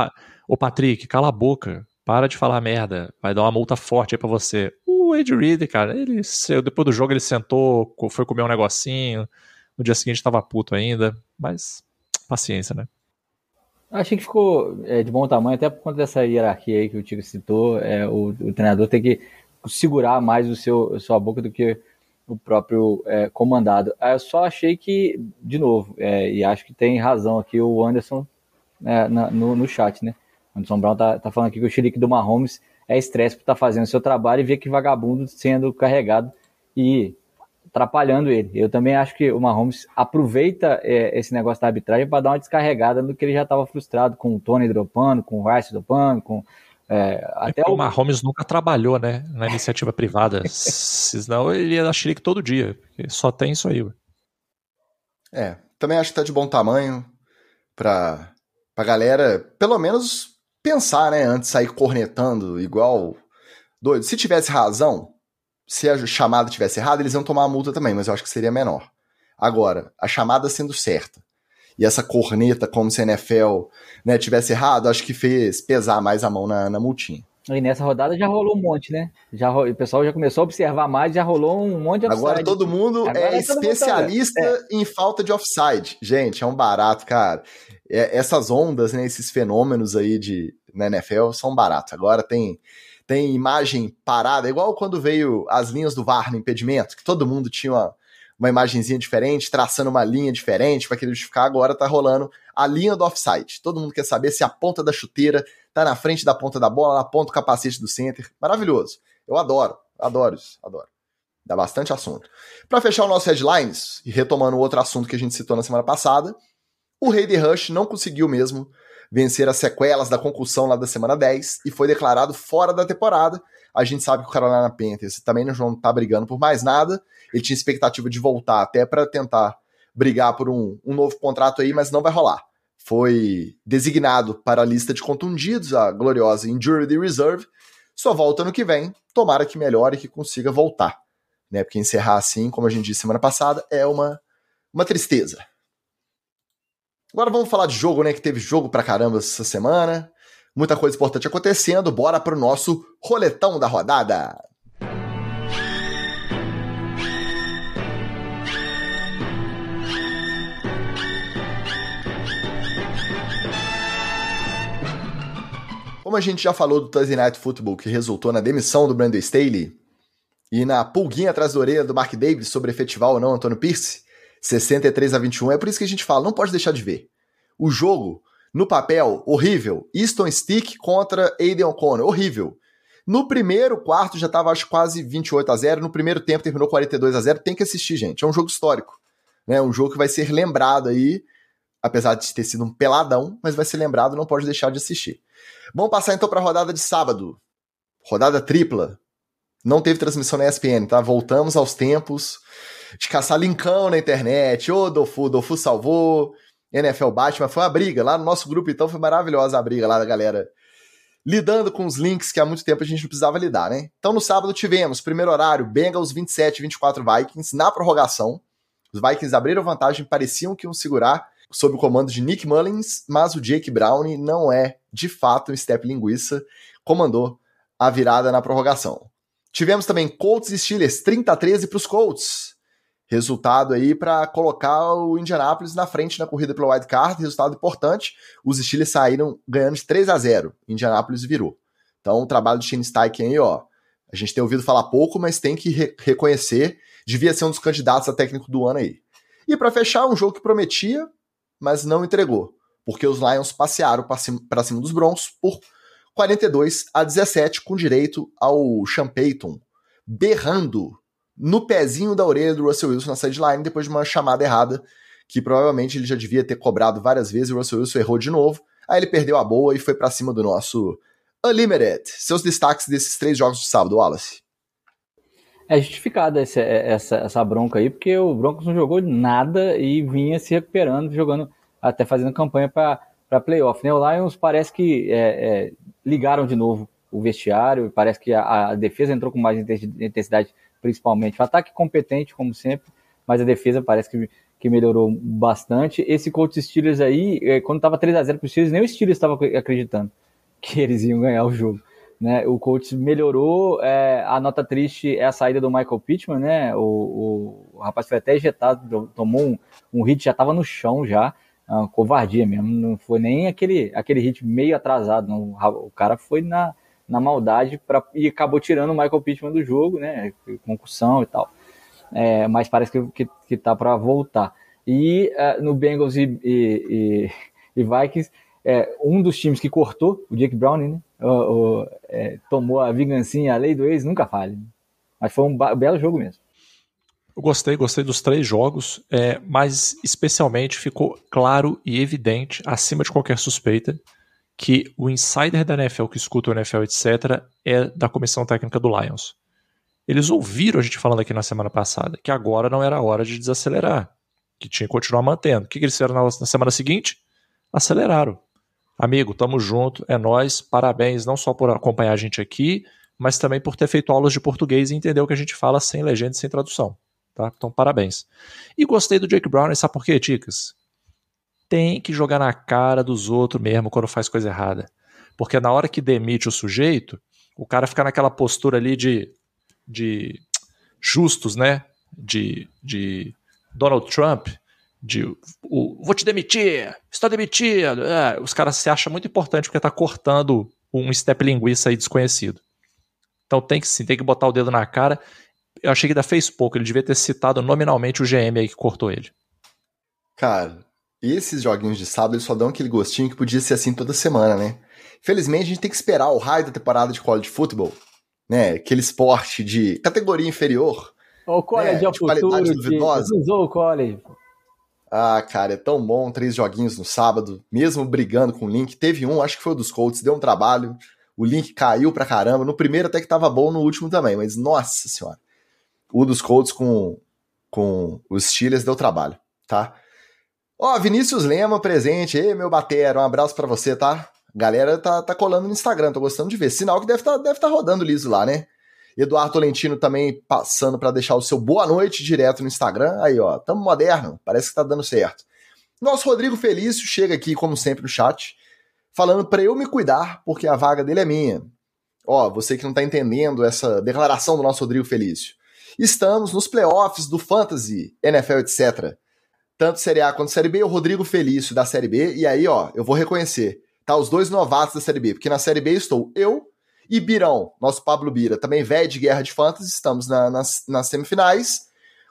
ô, Patrick, cala a boca. Para de falar merda. Vai dar uma multa forte aí pra você. O Ed Reed, cara, ele depois do jogo ele sentou, foi comer um negocinho. No dia seguinte tava puto ainda. Mas paciência, né? Achei que ficou é, de bom tamanho, até por conta dessa hierarquia aí que o Tico citou. É, o, o treinador tem que segurar mais o seu, sua boca do que o próprio é, comandado. Eu só achei que, de novo, é, e acho que tem razão aqui o Anderson é, na, no, no chat, né? O Anderson Brown tá, tá falando aqui que o xerique do Mahomes é estresse por estar tá fazendo seu trabalho e ver que vagabundo sendo carregado e atrapalhando ele. Eu também acho que o Mahomes aproveita é, esse negócio da arbitragem para dar uma descarregada no que ele já estava frustrado com o Tony dropando, com o Rice dropando, com é, até é o Mahomes nunca trabalhou né, na iniciativa privada, senão ele ia dar xerique todo dia. Só tem isso aí. É, também acho que tá de bom tamanho pra, pra galera, pelo menos, pensar, né, antes de sair cornetando igual doido. Se tivesse razão, se a chamada tivesse errada, eles iam tomar a multa também, mas eu acho que seria menor. Agora, a chamada sendo certa e essa corneta como se a NFL né, tivesse errado, acho que fez pesar mais a mão na, na multinha. E nessa rodada já rolou um monte, né? Já, o pessoal já começou a observar mais, já rolou um monte de offside. Agora todo mundo Agora é, é especialista mundo é. em falta de offside. Gente, é um barato, cara. É, essas ondas, né, esses fenômenos aí de, na NFL são baratos. Agora tem tem imagem parada, igual quando veio as linhas do VAR no impedimento, que todo mundo tinha uma, uma imagenzinha diferente, traçando uma linha diferente para querer justificar. Agora tá rolando a linha do offside. Todo mundo quer saber se a ponta da chuteira tá na frente da ponta da bola, na ponta do capacete do center. Maravilhoso. Eu adoro, adoro isso, adoro. Dá bastante assunto. Para fechar o nosso headlines, e retomando outro assunto que a gente citou na semana passada, o Rei de Rush não conseguiu mesmo vencer as sequelas da concussão lá da semana 10 e foi declarado fora da temporada. A gente sabe que o Carolina Panthers também não tá brigando por mais nada ele tinha expectativa de voltar até para tentar brigar por um, um novo contrato aí, mas não vai rolar. Foi designado para a lista de contundidos, a gloriosa Injury Reserve. Só volta no que vem. Tomara que melhore e que consiga voltar. Né? Porque encerrar assim, como a gente disse semana passada, é uma, uma tristeza. Agora vamos falar de jogo, né? Que teve jogo pra caramba essa semana. Muita coisa importante acontecendo. Bora pro nosso roletão da rodada. Como a gente já falou do Thursday Night Football, que resultou na demissão do Brandon Staley, e na pulguinha atrás da orelha do Mark Davis sobre efetivar ou não Antônio Pierce, 63 a 21, é por isso que a gente fala, não pode deixar de ver. O jogo, no papel, horrível. Easton Stick contra Aiden O'Connor, horrível. No primeiro quarto já estava acho quase 28 a 0, no primeiro tempo terminou 42 a 0. Tem que assistir, gente. É um jogo histórico, né? Um jogo que vai ser lembrado aí, apesar de ter sido um peladão, mas vai ser lembrado, não pode deixar de assistir. Vamos passar então para a rodada de sábado. Rodada tripla. Não teve transmissão na ESPN, tá? Voltamos aos tempos de caçar linkão na internet. Ô, Dofu, Dofu salvou. NFL Batman. Foi uma briga. Lá no nosso grupo, então, foi maravilhosa a briga lá da galera lidando com os links que há muito tempo a gente não precisava lidar, né? Então no sábado tivemos, primeiro horário, Bengals 27 24 Vikings na prorrogação. Os Vikings abriram vantagem, pareciam que iam segurar sob o comando de Nick Mullins, mas o Jake Brown não é de fato um step linguiça, comandou a virada na prorrogação. Tivemos também Colts e Steelers 30 a 13 para os Colts. Resultado aí para colocar o Indianapolis na frente na corrida pelo wild card, resultado importante. Os Steelers saíram ganhando de 3 a 0. Indianapolis virou. Então, o trabalho do Shane Steichen aí, ó, a gente tem ouvido falar pouco, mas tem que re reconhecer, devia ser um dos candidatos a técnico do ano aí. E para fechar, um jogo que prometia, mas não entregou. porque os Lions passearam para cima, cima dos Broncos por 42 a 17, com direito ao Sean Payton berrando no pezinho da orelha do Russell Wilson na sideline depois de uma chamada errada, que provavelmente ele já devia ter cobrado várias vezes, o Russell Wilson errou de novo, aí ele perdeu a boa e foi para cima do nosso Unlimited. Seus destaques desses três jogos de sábado, Wallace? É justificada essa, essa, essa bronca aí, porque o Broncos não jogou nada e vinha se recuperando, jogando, até fazendo campanha para playoff. Né? O Lions parece que é, é, ligaram de novo o vestiário, parece que a, a, defesa entrou com mais intensidade, principalmente. O ataque competente, como sempre, mas a defesa parece que, que melhorou bastante. Esse coach Steelers aí, é, quando estava 3 a 0 para os Steelers, nem o Steelers estava acreditando que eles iam ganhar o jogo. Né, o coach melhorou. É, a nota triste é a saída do Michael Pittman, né? O, o, o rapaz foi até ejetado, tomou um, um hit, já estava no chão já. Covardia mesmo. Não foi nem aquele, aquele hit meio atrasado. Não. O cara foi na, na maldade pra, e acabou tirando o Michael Pittman do jogo, né? Concussão e tal. É, mas parece que, que, que tá para voltar. E uh, no Bengals e, e, e, e Vikings, é, um dos times que cortou, o Jake Browning, né? O, o, é, tomou a vingancinha, a lei do ex nunca falha. Mas foi um belo jogo mesmo. Eu gostei, gostei dos três jogos, é, mas especialmente ficou claro e evidente, acima de qualquer suspeita, que o insider da NFL que escuta o NFL, etc., é da comissão técnica do Lions. Eles ouviram a gente falando aqui na semana passada que agora não era hora de desacelerar, que tinha que continuar mantendo. O que, que eles fizeram na, na semana seguinte? Aceleraram. Amigo, tamo junto, é nós. Parabéns não só por acompanhar a gente aqui, mas também por ter feito aulas de português e entender o que a gente fala sem legenda e sem tradução. Tá? Então, parabéns. E gostei do Jake Brown, sabe por quê, Ticas? Tem que jogar na cara dos outros mesmo quando faz coisa errada. Porque na hora que demite o sujeito, o cara fica naquela postura ali de, de justos, né? De, de Donald Trump, de o, vou te demitir, está demitido. É, os caras se acham muito importante porque tá cortando um step linguiça aí desconhecido. Então tem que sim, tem que botar o dedo na cara. Eu achei que ainda fez pouco, ele devia ter citado nominalmente o GM aí que cortou ele. Cara, esses joguinhos de sábado eles só dão aquele gostinho que podia ser assim toda semana, né? Felizmente a gente tem que esperar o raio da temporada de college football, né? Aquele esporte de categoria inferior. O college né? é o futuro, duvidosa. usou o college. Ah, cara, é tão bom, três joguinhos no sábado, mesmo brigando com o Link. Teve um, acho que foi o dos Colts, deu um trabalho. O Link caiu pra caramba. No primeiro até que tava bom, no último também, mas nossa senhora. O dos Colts com, com os Steelers deu trabalho, tá? Ó, Vinícius Lema presente. Ei, meu batera, um abraço para você, tá? Galera tá, tá colando no Instagram, tô gostando de ver. Sinal que deve tá, deve tá rodando liso lá, né? Eduardo Tolentino também passando para deixar o seu boa noite direto no Instagram. Aí, ó, tamo moderno, parece que tá dando certo. Nosso Rodrigo Felício chega aqui, como sempre, no chat, falando para eu me cuidar, porque a vaga dele é minha. Ó, você que não tá entendendo essa declaração do nosso Rodrigo Felício. Estamos nos playoffs do Fantasy, NFL, etc. Tanto Série A quanto Série B, o Rodrigo Felício da Série B. E aí, ó, eu vou reconhecer. Tá os dois novatos da Série B, porque na Série B estou eu e Birão, nosso Pablo Bira, também velho de Guerra de Fantasy, estamos na, nas, nas semifinais,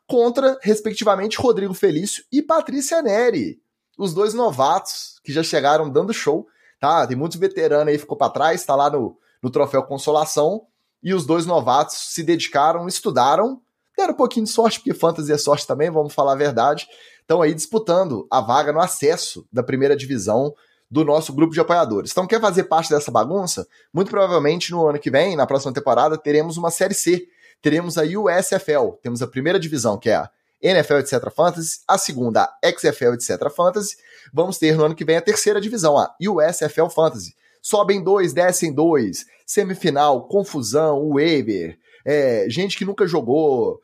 contra, respectivamente, Rodrigo Felício e Patrícia Neri, os dois novatos que já chegaram dando show, tá? Tem muitos veteranos aí, ficou para trás, tá lá no, no Troféu Consolação, e os dois novatos se dedicaram, estudaram, deram um pouquinho de sorte, porque Fantasy é sorte também, vamos falar a verdade, estão aí disputando a vaga no acesso da primeira divisão do nosso grupo de apoiadores. Então, quer fazer parte dessa bagunça? Muito provavelmente no ano que vem, na próxima temporada, teremos uma Série C. Teremos a USFL, temos a primeira divisão, que é a NFL etc. Fantasy, a segunda, a XFL etc. Fantasy. Vamos ter no ano que vem a terceira divisão, a USFL Fantasy. Sobem dois, descem dois, semifinal, confusão, waiver, é, gente que nunca jogou.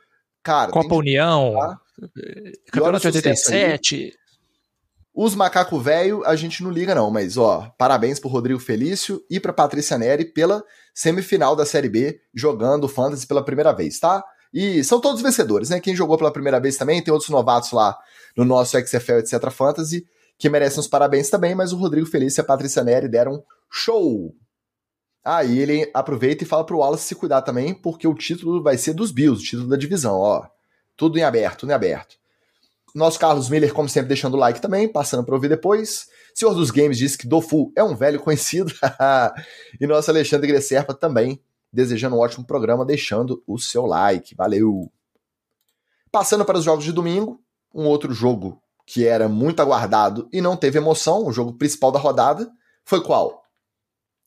Cara, Copa União, tá? Campeonato 87. Aí. Os macaco velho a gente não liga não, mas ó, parabéns pro Rodrigo Felício e pra Patrícia Neri pela semifinal da Série B, jogando Fantasy pela primeira vez, tá? E são todos vencedores, né? Quem jogou pela primeira vez também, tem outros novatos lá no nosso XFL, etc. Fantasy, que merecem os parabéns também, mas o Rodrigo Felício e a Patrícia Neri deram show. Aí ele aproveita e fala pro Wallace se cuidar também, porque o título vai ser dos Bills, o título da divisão, ó. Tudo em aberto, tudo em aberto. Nosso Carlos Miller, como sempre, deixando o like também, passando para ouvir depois. Senhor dos Games diz que Dofu é um velho conhecido. e nosso Alexandre Gresserpa também, desejando um ótimo programa, deixando o seu like. Valeu! Passando para os jogos de domingo, um outro jogo que era muito aguardado e não teve emoção, o jogo principal da rodada, foi qual?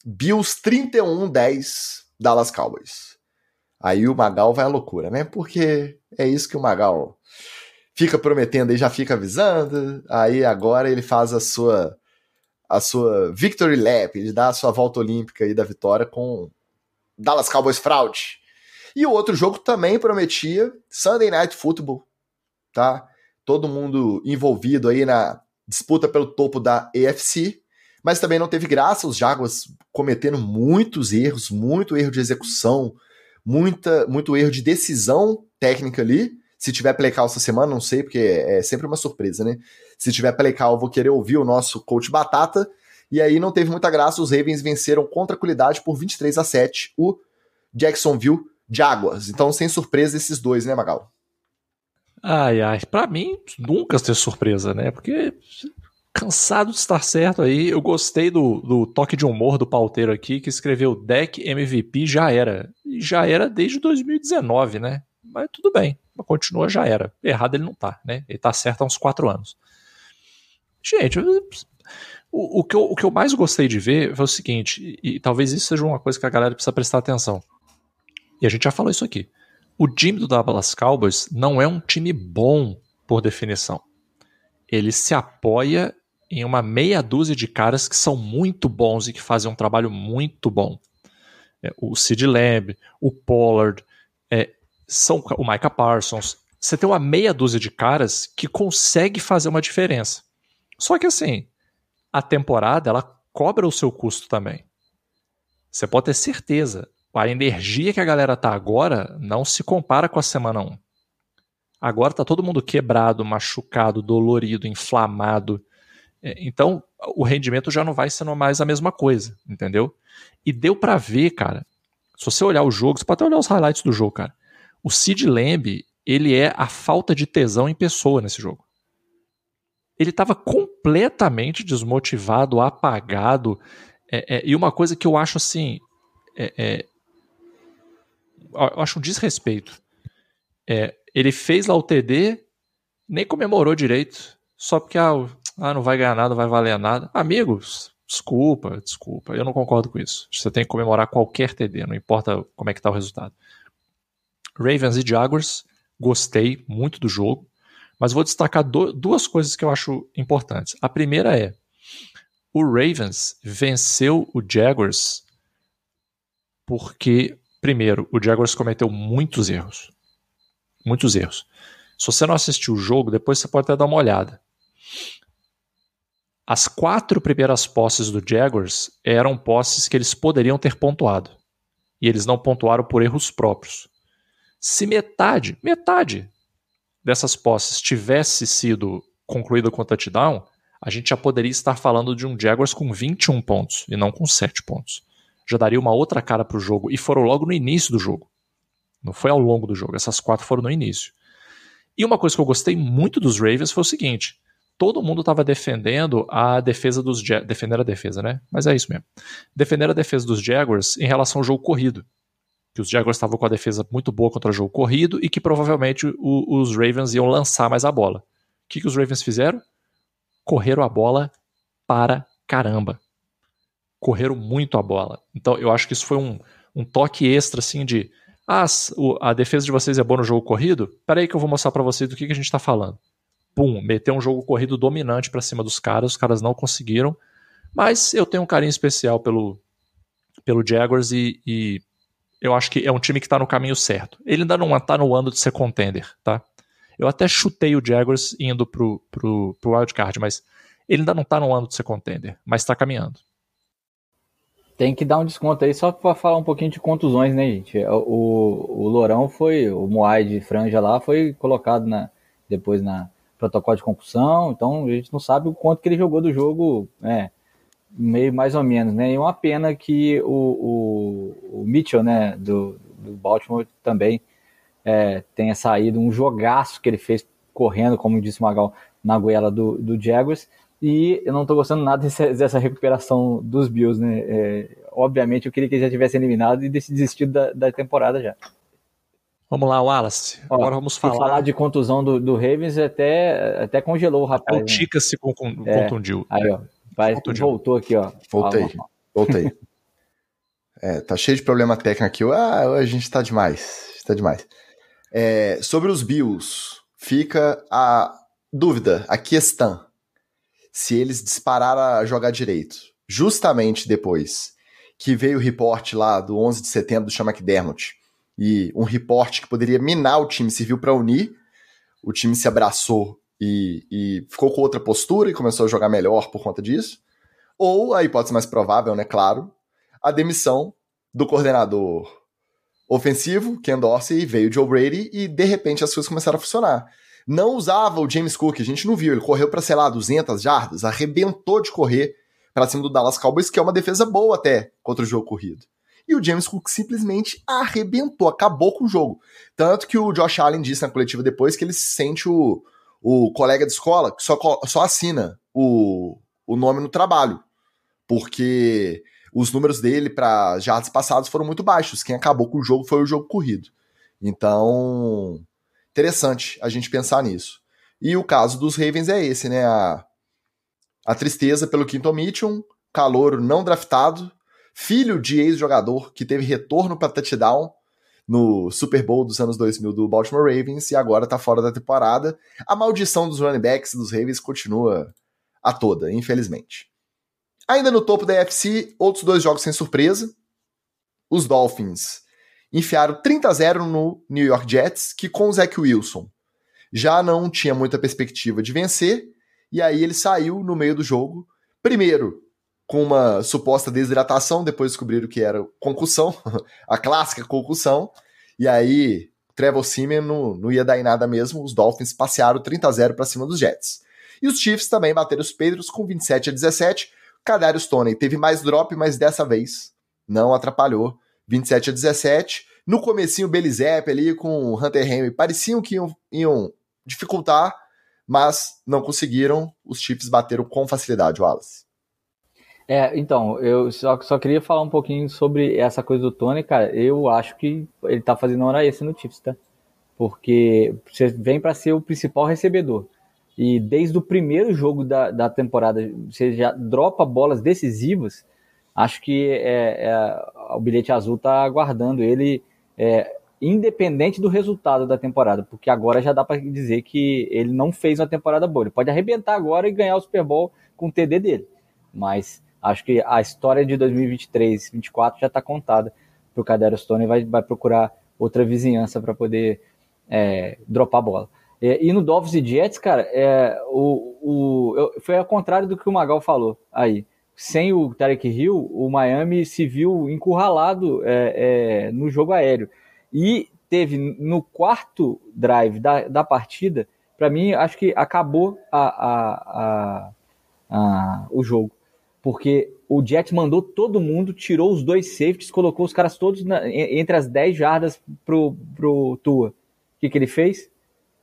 Bills 31-10 Dallas Cowboys. Aí o Magal vai à loucura, né? Porque é isso que o Magal fica prometendo e já fica avisando. Aí agora ele faz a sua a sua victory lap, ele dá a sua volta olímpica aí da vitória com Dallas Cowboys fraude. E o outro jogo também prometia Sunday Night Football, tá? Todo mundo envolvido aí na disputa pelo topo da AFC, mas também não teve graça os Jaguars cometendo muitos erros, muito erro de execução, muita, muito erro de decisão técnica ali. Se tiver play call essa semana, não sei, porque é sempre uma surpresa, né? Se tiver play call, eu vou querer ouvir o nosso coach Batata. E aí não teve muita graça, os Ravens venceram com tranquilidade por 23 a 7 o Jacksonville Jaguars. Então, sem surpresa esses dois, né, Magal? Ai, ai, pra mim nunca ter surpresa, né? Porque cansado de estar certo aí. Eu gostei do, do toque de humor do pauteiro aqui, que escreveu deck MVP já era. E já era desde 2019, né? Mas tudo bem continua, já era. Errado ele não tá, né? Ele tá certo há uns quatro anos. Gente, o, o, que eu, o que eu mais gostei de ver foi o seguinte, e, e talvez isso seja uma coisa que a galera precisa prestar atenção. E a gente já falou isso aqui. O time do Dallas Cowboys não é um time bom por definição. Ele se apoia em uma meia dúzia de caras que são muito bons e que fazem um trabalho muito bom. É, o Sid Lamb, o Pollard, é, são o Micah Parsons. Você tem uma meia dúzia de caras que consegue fazer uma diferença. Só que assim, a temporada ela cobra o seu custo também. Você pode ter certeza, a energia que a galera tá agora não se compara com a semana 1. Agora tá todo mundo quebrado, machucado, dolorido, inflamado. É, então, o rendimento já não vai sendo mais a mesma coisa, entendeu? E deu para ver, cara. Se você olhar o jogo, você pode até olhar os highlights do jogo, cara. O Sid Lamb, ele é a falta de tesão em pessoa nesse jogo. Ele estava completamente desmotivado, apagado. É, é, e uma coisa que eu acho assim. É, é eu acho um desrespeito. É, ele fez lá o TD, nem comemorou direito, só porque ah, ah, não vai ganhar nada, não vai valer nada. Amigos, desculpa, desculpa, eu não concordo com isso. Você tem que comemorar qualquer TD, não importa como é que está o resultado. Ravens e Jaguars, gostei muito do jogo, mas vou destacar do, duas coisas que eu acho importantes. A primeira é: o Ravens venceu o Jaguars porque, primeiro, o Jaguars cometeu muitos erros. Muitos erros. Se você não assistiu o jogo, depois você pode até dar uma olhada. As quatro primeiras posses do Jaguars eram posses que eles poderiam ter pontuado. E eles não pontuaram por erros próprios. Se metade, metade dessas posses tivesse sido concluída com touchdown, a gente já poderia estar falando de um Jaguars com 21 pontos e não com 7 pontos. Já daria uma outra cara para o jogo e foram logo no início do jogo. Não foi ao longo do jogo, essas quatro foram no início. E uma coisa que eu gostei muito dos Ravens foi o seguinte: todo mundo estava defendendo a defesa dos Jaguars. Defender a defesa, né? Mas é isso mesmo. Defender a defesa dos Jaguars em relação ao jogo corrido que os Jaguars estavam com a defesa muito boa contra o jogo corrido e que provavelmente o, os Ravens iam lançar mais a bola. O que, que os Ravens fizeram? Correram a bola para caramba. Correram muito a bola. Então eu acho que isso foi um, um toque extra assim de ah, a defesa de vocês é boa no jogo corrido? Peraí que eu vou mostrar para vocês do que, que a gente está falando. Pum, meteu um jogo corrido dominante para cima dos caras, os caras não conseguiram. Mas eu tenho um carinho especial pelo, pelo Jaguars e, e eu acho que é um time que está no caminho certo. Ele ainda não está no ano de ser contender, tá? Eu até chutei o Jaguars indo pro, pro, pro wildcard, mas ele ainda não está no ano de ser contender, mas está caminhando. Tem que dar um desconto aí só para falar um pouquinho de contusões, né, gente? O, o Lourão foi, o Moai de franja lá foi colocado na, depois na protocolo de concussão, então a gente não sabe o quanto que ele jogou do jogo, né? meio mais ou menos, né? E uma pena que o, o, o Mitchell, né, do, do Baltimore também é, tenha saído um jogaço que ele fez correndo, como disse o Magal, na goela do, do Jaguars. E eu não estou gostando nada desse, dessa recuperação dos Bills, né? É, obviamente eu queria que eles já tivessem eliminado e desistido da, da temporada já. Vamos lá, Wallace. Ó, Agora vamos falar. falar de contusão do, do Ravens até, até congelou o rapaz. O Tica né? se é, contundiu. Aí, ó. Vai, voltou aqui, ó. Voltei. Voltei. é, tá cheio de problema técnico aqui. Ah, a gente tá demais. Está demais. É, sobre os Bills, fica a dúvida, a questão. Se eles dispararam a jogar direito. Justamente depois que veio o reporte lá do 11 de setembro do Sean McDermott e um reporte que poderia minar o time serviu para unir, o time se abraçou e, e, ficou com outra postura e começou a jogar melhor por conta disso. Ou a hipótese mais provável, né, claro, a demissão do coordenador ofensivo, Ken Dorsey, veio Joe Brady e de repente as coisas começaram a funcionar. Não usava o James Cook, a gente não viu, ele correu para sei lá, 200 jardas, arrebentou de correr para cima do Dallas Cowboys, que é uma defesa boa até contra o jogo corrido. E o James Cook simplesmente arrebentou, acabou com o jogo. Tanto que o Josh Allen disse na coletiva depois que ele se sente o, o colega de escola que só, só assina o, o nome no trabalho. Porque os números dele para jardas passados foram muito baixos. Quem acabou com o jogo foi o jogo corrido. Então, interessante a gente pensar nisso. E o caso dos Ravens é esse, né? A, a tristeza pelo Quinton Mitchell, calor não draftado, filho de ex-jogador que teve retorno para touchdown no Super Bowl dos anos 2000 do Baltimore Ravens e agora tá fora da temporada. A maldição dos running backs dos Ravens continua a toda, infelizmente. Ainda no topo da NFC, outros dois jogos sem surpresa. Os Dolphins enfiaram 30 a 0 no New York Jets, que com o Zach Wilson já não tinha muita perspectiva de vencer, e aí ele saiu no meio do jogo. Primeiro, com uma suposta desidratação, depois descobriram que era concussão, a clássica concussão, e aí Trevor Simeon não, não ia dar em nada mesmo, os Dolphins passearam 30 a 0 para cima dos Jets. E os Chiefs também bateram os Pedros com 27 a 17, Kadarius Tony teve mais drop, mas dessa vez não atrapalhou. 27 a 17. No comecinho, Belizep ali com o Hunter Henry pareciam que iam, iam dificultar, mas não conseguiram. Os Chiefs bateram com facilidade, Wallace. É, então, eu só, só queria falar um pouquinho sobre essa coisa do Tony, cara. Eu acho que ele tá fazendo hora extra no Chiefs, tá? Porque você vem para ser o principal recebedor. E desde o primeiro jogo da, da temporada, você já dropa bolas decisivas. Acho que é, é, o bilhete azul está aguardando ele, é, independente do resultado da temporada, porque agora já dá para dizer que ele não fez uma temporada boa. Ele pode arrebentar agora e ganhar o Super Bowl com o TD dele. Mas acho que a história de 2023, 2024 já está contada para o Cadero Stone e vai, vai procurar outra vizinhança para poder é, dropar a bola. E no Dolphins e Jets, cara, é, o, o, eu, foi ao contrário do que o Magal falou aí. Sem o Tarek Hill, o Miami se viu encurralado é, é, no jogo aéreo. E teve no quarto drive da, da partida, para mim, acho que acabou a, a, a, a, o jogo. Porque o Jets mandou todo mundo, tirou os dois safeties, colocou os caras todos na, entre as 10 jardas pro, pro Tua. O que, que ele fez?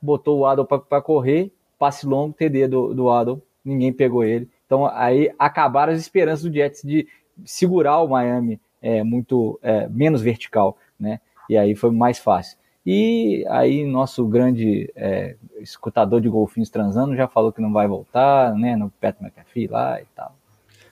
botou o Adel para correr, passe longo, TD do, do Adel, ninguém pegou ele. Então aí acabaram as esperanças do Jets de segurar o Miami é, muito é, menos vertical, né? E aí foi mais fácil. E aí nosso grande é, escutador de golfinhos transando já falou que não vai voltar, né? No Pat McAfee lá e tal.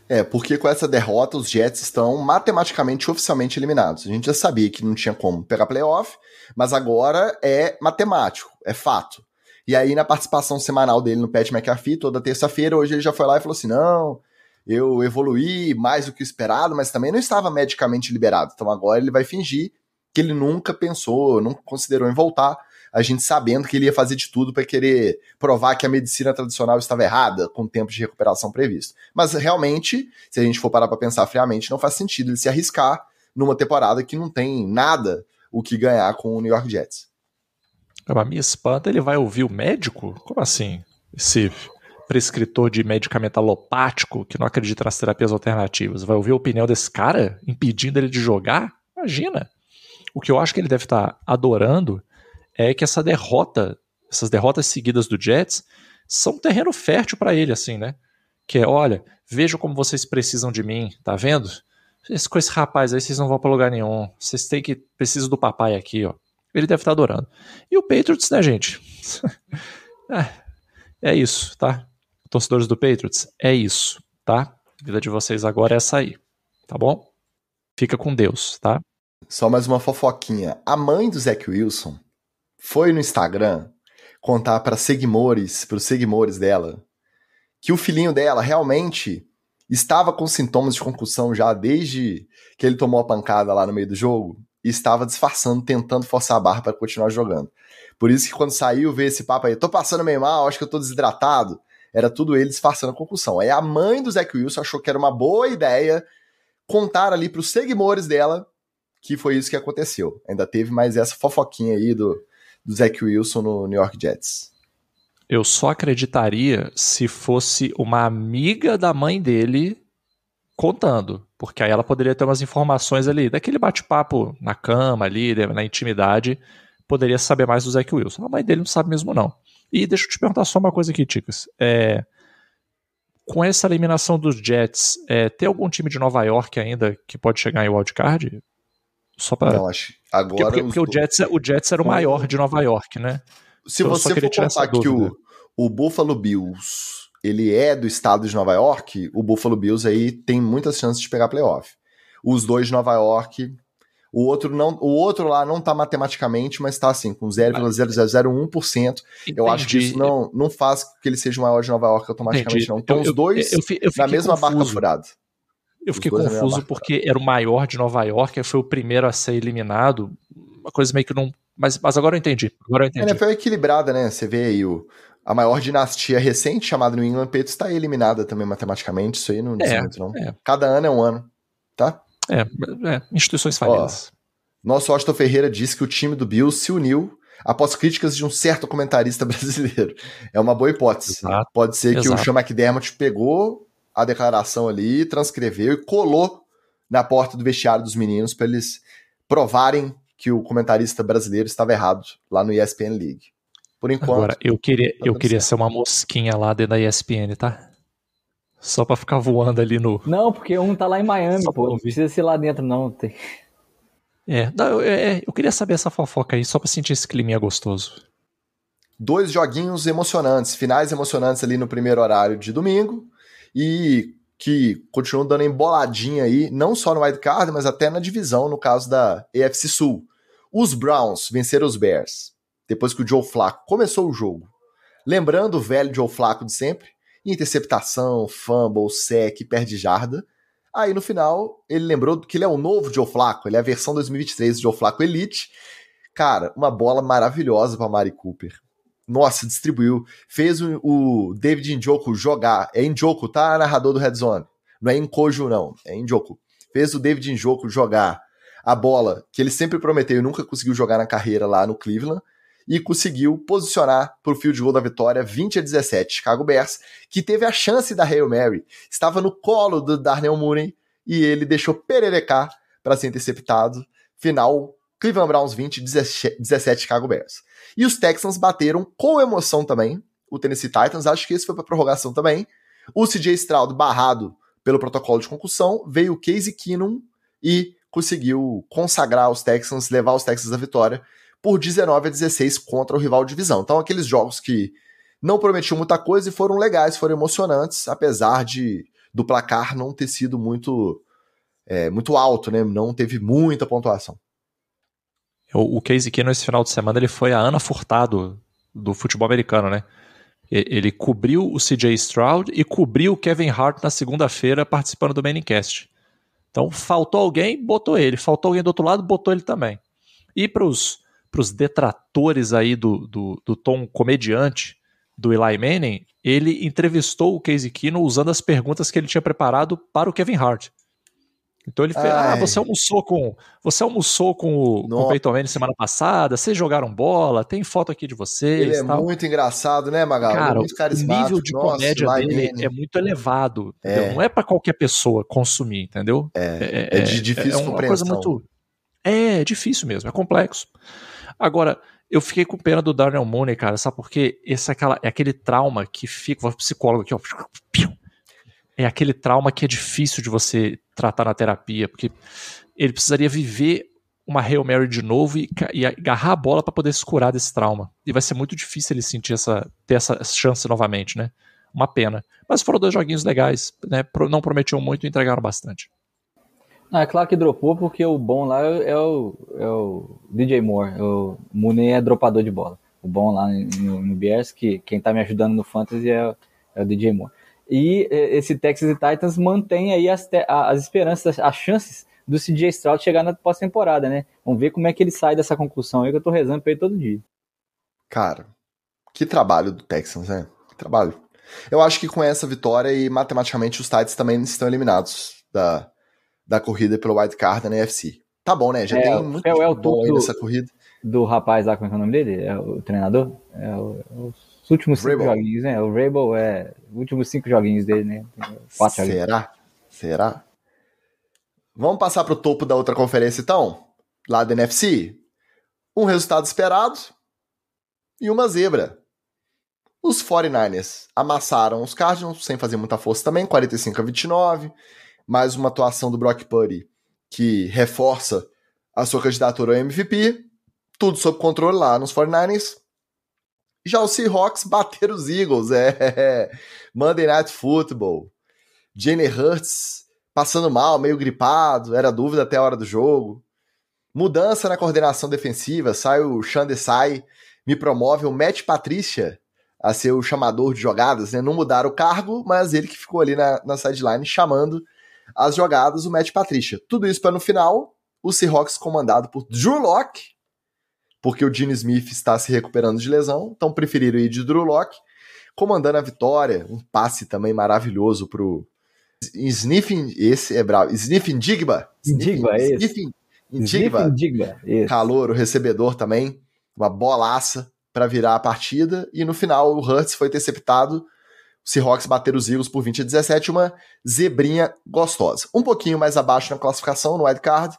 É, porque com essa derrota os Jets estão matematicamente oficialmente eliminados. A gente já sabia que não tinha como pegar playoff, mas agora é matemático, é fato. E aí na participação semanal dele no Pat McAfee, toda terça-feira, hoje ele já foi lá e falou assim: "Não, eu evoluí mais do que esperado, mas também não estava medicamente liberado. Então agora ele vai fingir que ele nunca pensou, nunca considerou em voltar a gente sabendo que ele ia fazer de tudo para querer provar que a medicina tradicional estava errada com tempos de recuperação previsto. Mas realmente, se a gente for parar para pensar friamente, não faz sentido ele se arriscar numa temporada que não tem nada o que ganhar com o New York Jets. A minha espanta, ele vai ouvir o médico? Como assim? Esse prescritor de medicamento alopático que não acredita nas terapias alternativas vai ouvir a opinião desse cara impedindo ele de jogar? Imagina. O que eu acho que ele deve estar adorando é que essa derrota essas derrotas seguidas do Jets são um terreno fértil para ele, assim, né? Que é, olha, veja como vocês precisam de mim, tá vendo? Esse, com esse rapaz aí vocês não vão para lugar nenhum. Vocês têm que precisam do papai aqui, ó. Ele deve estar tá adorando. E o Patriots, né, gente? é, é isso, tá? Torcedores do Patriots, é isso, tá? A vida de vocês agora é essa aí, tá bom? Fica com Deus, tá? Só mais uma fofoquinha. A mãe do Zach Wilson foi no Instagram contar para seguidores, para os seguidores dela, que o filhinho dela realmente estava com sintomas de concussão já desde que ele tomou a pancada lá no meio do jogo e estava disfarçando, tentando forçar a barra para continuar jogando. Por isso que quando saiu, veio esse papo aí, tô passando meio mal, acho que eu tô desidratado. Era tudo ele disfarçando a concussão. Aí a mãe do Zach Wilson achou que era uma boa ideia contar ali para os seguidores dela que foi isso que aconteceu. Ainda teve mais essa fofoquinha aí do, do Zach Wilson no New York Jets. Eu só acreditaria se fosse uma amiga da mãe dele contando, porque aí ela poderia ter umas informações ali, daquele bate-papo na cama ali, na intimidade, poderia saber mais do Zach Wilson. A mãe dele não sabe mesmo não. E deixa eu te perguntar só uma coisa aqui, Ticas. É, com essa eliminação dos Jets, é, tem algum time de Nova York ainda que pode chegar em wildcard? Só para. Não, acho. Agora. Porque, porque, porque o, Jets, é, o Jets era o maior de Nova York, né? Se você for contar que o, o Buffalo Bills ele é do estado de Nova York, o Buffalo Bills aí tem muitas chances de pegar playoff. Os dois de Nova York, o outro não, o outro lá não tá matematicamente, mas tá assim, com 0,0001%. Eu acho que isso não, não faz que ele seja o maior de Nova York automaticamente, Entendi. não. Então, eu, os dois eu, eu, na mesma confuso. barca furada. Eu fiquei confuso porque era o maior de Nova York, foi o primeiro a ser eliminado. Uma coisa meio que não. Mas, mas agora eu entendi. Agora eu entendi. A NFL é equilibrada, né? Você vê aí o, a maior dinastia recente, chamada New England Patriots, está eliminada também matematicamente. Isso aí não diz é, muito, não. É. Cada ano é um ano, tá? É, é instituições falidas. Nosso Austin Ferreira disse que o time do Bills se uniu após críticas de um certo comentarista brasileiro. É uma boa hipótese. Exato. Pode ser que Exato. o Sean McDermott pegou a declaração ali, transcreveu e colou na porta do vestiário dos meninos para eles provarem que o comentarista brasileiro estava errado lá no ESPN League. Por enquanto. Agora, eu queria, tá eu queria ser uma mosquinha lá dentro da ESPN, tá? Só pra ficar voando ali no. Não, porque um tá lá em Miami, Só pô. Não precisa ser lá dentro, não. Tem... É, não, eu, é, eu queria saber essa fofoca aí, só pra sentir esse climinha gostoso. Dois joguinhos emocionantes, finais emocionantes ali no primeiro horário de domingo e que continuam dando emboladinha aí, não só no wildcard, mas até na divisão, no caso da AFC Sul. Os Browns venceram os Bears, depois que o Joe Flacco começou o jogo. Lembrando o velho Joe Flacco de sempre, interceptação, fumble, sec, perde jarda. Aí no final, ele lembrou que ele é o novo Joe Flacco, ele é a versão 2023 do Joe Flacco Elite. Cara, uma bola maravilhosa para Mari Cooper nossa, distribuiu. Fez o, o David Njoku jogar. É Njoku, tá? Narrador do Red Zone. Não é Nkoju, não. É Njoku. Fez o David Njoku jogar a bola que ele sempre prometeu e nunca conseguiu jogar na carreira lá no Cleveland. E conseguiu posicionar para o field goal da vitória 20 a 17. Chicago Bears, que teve a chance da Hail Mary. Estava no colo do Darnell Mooney e ele deixou pererecar para ser interceptado. Final, Cleveland Browns 20, 17 Chicago Bears. E os Texans bateram com emoção também o Tennessee Titans. Acho que esse foi para prorrogação também. O CJ Stroud, barrado pelo protocolo de concussão, veio o Casey Keenum e conseguiu consagrar os Texans, levar os Texans à vitória por 19 a 16 contra o rival de divisão. Então, aqueles jogos que não prometiam muita coisa e foram legais, foram emocionantes, apesar de do placar não ter sido muito é, muito alto, né? Não teve muita pontuação. O, Casey Keenum esse final de semana ele foi a Ana Furtado do futebol americano, né? Ele cobriu o CJ Stroud e cobriu o Kevin Hart na segunda-feira participando do Manicast. Então faltou alguém, botou ele. Faltou alguém do outro lado, botou ele também. E para os detratores aí do, do, do, tom comediante do Eli Manning, ele entrevistou o Casey Keenum usando as perguntas que ele tinha preparado para o Kevin Hart. Então ele fez, ah, você almoçou com, você almoçou com o, com o Peyton Manning semana passada, vocês jogaram bola, tem foto aqui de vocês. Ele é tal. muito engraçado, né, Magal? Cara, muito o nível de Nossa, comédia dele é muito elevado, é. não é para qualquer pessoa consumir, entendeu? É, é, é de difícil é, é uma compreensão. Coisa muito, é, é difícil mesmo, é complexo. Agora, Eu fiquei com pena do Darnell Mooney, cara, sabe porque esse é, aquela, é aquele trauma que fica, vou psicólogo aqui, ó, é aquele trauma que é difícil de você tratar na terapia, porque ele precisaria viver uma Hail Mary de novo e, e agarrar a bola para poder se curar desse trauma. E vai ser muito difícil ele sentir essa, ter essa chance novamente, né? Uma pena. Mas foram dois joguinhos legais, né? Não prometiam muito e entregaram bastante. Ah, é claro que dropou porque o bom lá é o, é o DJ Moore. O Mooney é dropador de bola. O bom lá no, no Bears, que quem tá me ajudando no Fantasy é, é o DJ Moore. E esse Texas e Titans mantém aí as, as esperanças, as chances do CJ Stroud chegar na pós-temporada, né? Vamos ver como é que ele sai dessa conclusão aí que eu tô rezando pra ele todo dia. Cara, que trabalho do Texans, né? Que trabalho. Eu acho que com essa vitória e matematicamente os Titans também estão eliminados da, da corrida pelo Wild Card da NFC. Tá bom, né? Já é, tem muito é, é o bom aí nessa corrida. Do rapaz lá, como é, é o nome dele? É o treinador? É o, é os últimos cinco Rabel. joguinhos, né? O Rabel é os últimos cinco joguinhos dele, né? Quatro Será? Joguinhos. Será? Vamos passar para o topo da outra conferência, então? Lá da NFC. Um resultado esperado e uma zebra. Os 49ers amassaram os Cardinals sem fazer muita força também, 45 a 29. Mais uma atuação do Brock Purdy que reforça a sua candidatura ao MVP. Tudo sob controle lá nos 49ers. Já os Seahawks bateram os Eagles, é. Monday Night Football. Jalen Hurts passando mal, meio gripado, era dúvida até a hora do jogo. Mudança na coordenação defensiva, sai o Sean me promove o Matt Patrícia a ser o chamador de jogadas, né? Não mudaram o cargo, mas ele que ficou ali na, na sideline chamando as jogadas, o Matt Patrícia. Tudo isso para no final, o Seahawks comandado por Drew Locke, porque o Gene Smith está se recuperando de lesão, então preferiram ir de Drew Locke, comandando a vitória, um passe também maravilhoso pro Sniffing, esse é bravo. Sniffing Digba. Digba, é Sniffing Digba. Digba, Calor, o recebedor também. Uma bolaça para virar a partida. E no final, o Hurts foi interceptado. O Seahawks bateram os Eagles por 20 a 17. Uma zebrinha gostosa. Um pouquinho mais abaixo na classificação, no wildcard.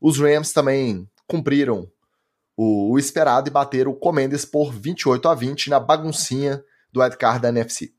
Os Rams também cumpriram o, o esperado e bateram o Commanders por 28 a 20 na baguncinha do wildcard da NFC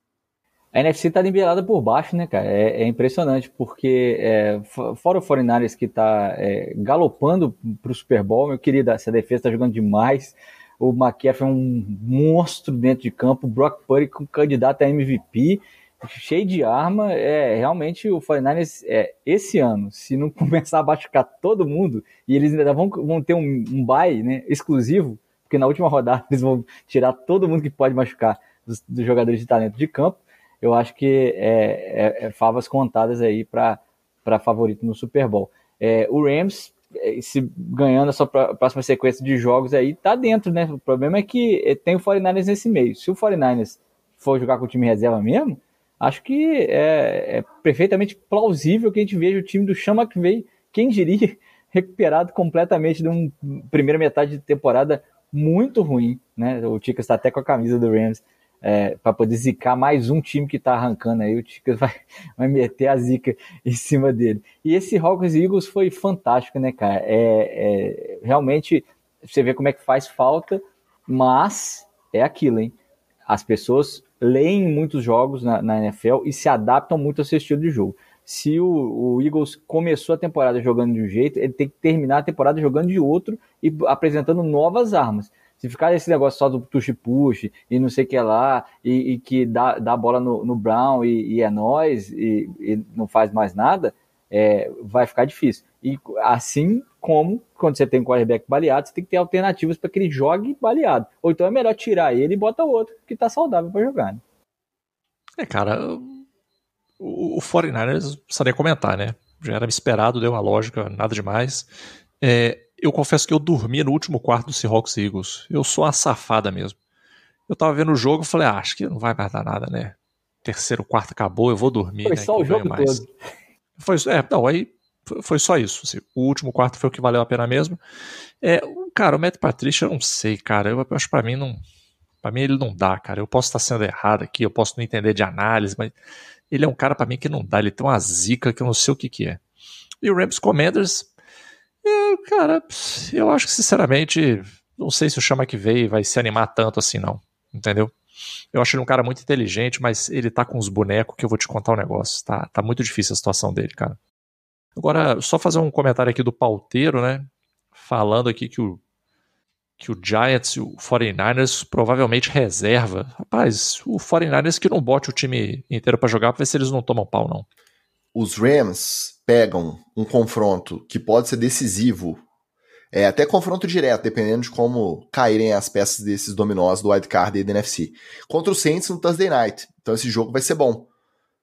a NFC tá nivelada por baixo, né, cara? É, é impressionante, porque é, fora o Foreigners que tá é, galopando pro Super Bowl, meu querido, essa defesa tá jogando demais. O McCaffrey é um monstro dentro de campo, o Brock Purdy com candidato a MVP, cheio de arma. É, realmente o 49ers, é, esse ano, se não começar a machucar todo mundo, e eles ainda vão, vão ter um, um bye né, exclusivo, porque na última rodada eles vão tirar todo mundo que pode machucar dos, dos jogadores de talento de campo eu acho que é, é, é favas contadas aí para favorito no Super Bowl. É, o Rams, é, se ganhando a sua próxima sequência de jogos aí, tá dentro, né? O problema é que é, tem o 49ers nesse meio. Se o 49ers for jogar com o time reserva mesmo, acho que é, é perfeitamente plausível que a gente veja o time do Chama que veio, quem diria, recuperado completamente de uma primeira metade de temporada muito ruim, né? O Tica está até com a camisa do Rams é, para poder zicar mais um time que está arrancando aí, o Ticas vai, vai meter a zica em cima dele. E esse Hawks Eagles foi fantástico, né, cara? É, é, realmente, você vê como é que faz falta, mas é aquilo, hein? As pessoas leem muitos jogos na, na NFL e se adaptam muito ao seu estilo de jogo. Se o, o, Eagles começou a temporada jogando de um jeito, ele tem que terminar a temporada jogando de outro e apresentando novas armas. Se ficar esse negócio só do push-push e não sei o que lá, e, e que dá, dá bola no, no Brown e, e é nós, e, e, não faz mais nada, é, vai ficar difícil. E assim como quando você tem um quarterback baleado, você tem que ter alternativas para que ele jogue baleado. Ou então é melhor tirar ele e bota outro que está saudável para jogar. Né? É, cara, o, o 49ers, precisa nem comentar, né? Já era esperado, deu uma lógica, nada demais. É, eu confesso que eu dormi no último quarto do Seahawks Eagles. Eu sou uma safada mesmo. Eu tava vendo o jogo e falei, ah, acho que não vai mais dar nada, né? Terceiro, quarto acabou, eu vou dormir. Foi né, só o jogo mais. todo. Foi, é, não, aí foi só isso. Assim, o último quarto foi o que valeu a pena mesmo. É, cara, o Matt Patricia, eu não sei, cara. Eu, acho para mim não. Para mim ele não dá, cara. Eu posso estar sendo errado aqui, eu posso não entender de análise, mas ele é um cara para mim que não dá. Ele tem uma zica que eu não sei o que que é. E o Rams Commanders, é, cara, eu acho que sinceramente não sei se o Chama que veio vai se animar tanto assim, não. Entendeu? Eu acho ele um cara muito inteligente, mas ele tá com os bonecos que eu vou te contar um negócio. Tá, tá muito difícil a situação dele, cara. Agora, só fazer um comentário aqui do pauteiro, né? Falando aqui que o, que o Giants e o 49ers provavelmente reserva. Rapaz, o 49ers que não bote o time inteiro para jogar pra ver se eles não tomam pau, não. Os Rams pegam um confronto que pode ser decisivo é, até confronto direto, dependendo de como caírem as peças desses dominós do wildcard e da NFC. Contra o Saints no Thursday Night. Então esse jogo vai ser bom.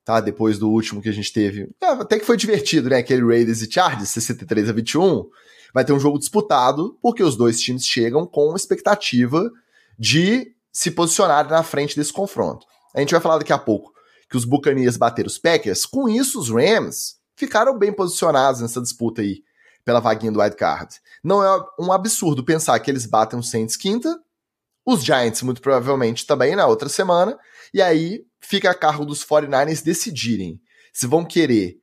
Tá? Depois do último que a gente teve. É, até que foi divertido, né? Aquele Raiders e Chargers, 63 a 21. Vai ter um jogo disputado, porque os dois times chegam com expectativa de se posicionar na frente desse confronto. A gente vai falar daqui a pouco que os Buccaneers bateram os Packers. Com isso, os Rams ficaram bem posicionados nessa disputa aí pela vaguinha do wildcard. Não é um absurdo pensar que eles batem os Saints quinta, os Giants muito provavelmente também na outra semana, e aí fica a cargo dos 49ers decidirem se vão querer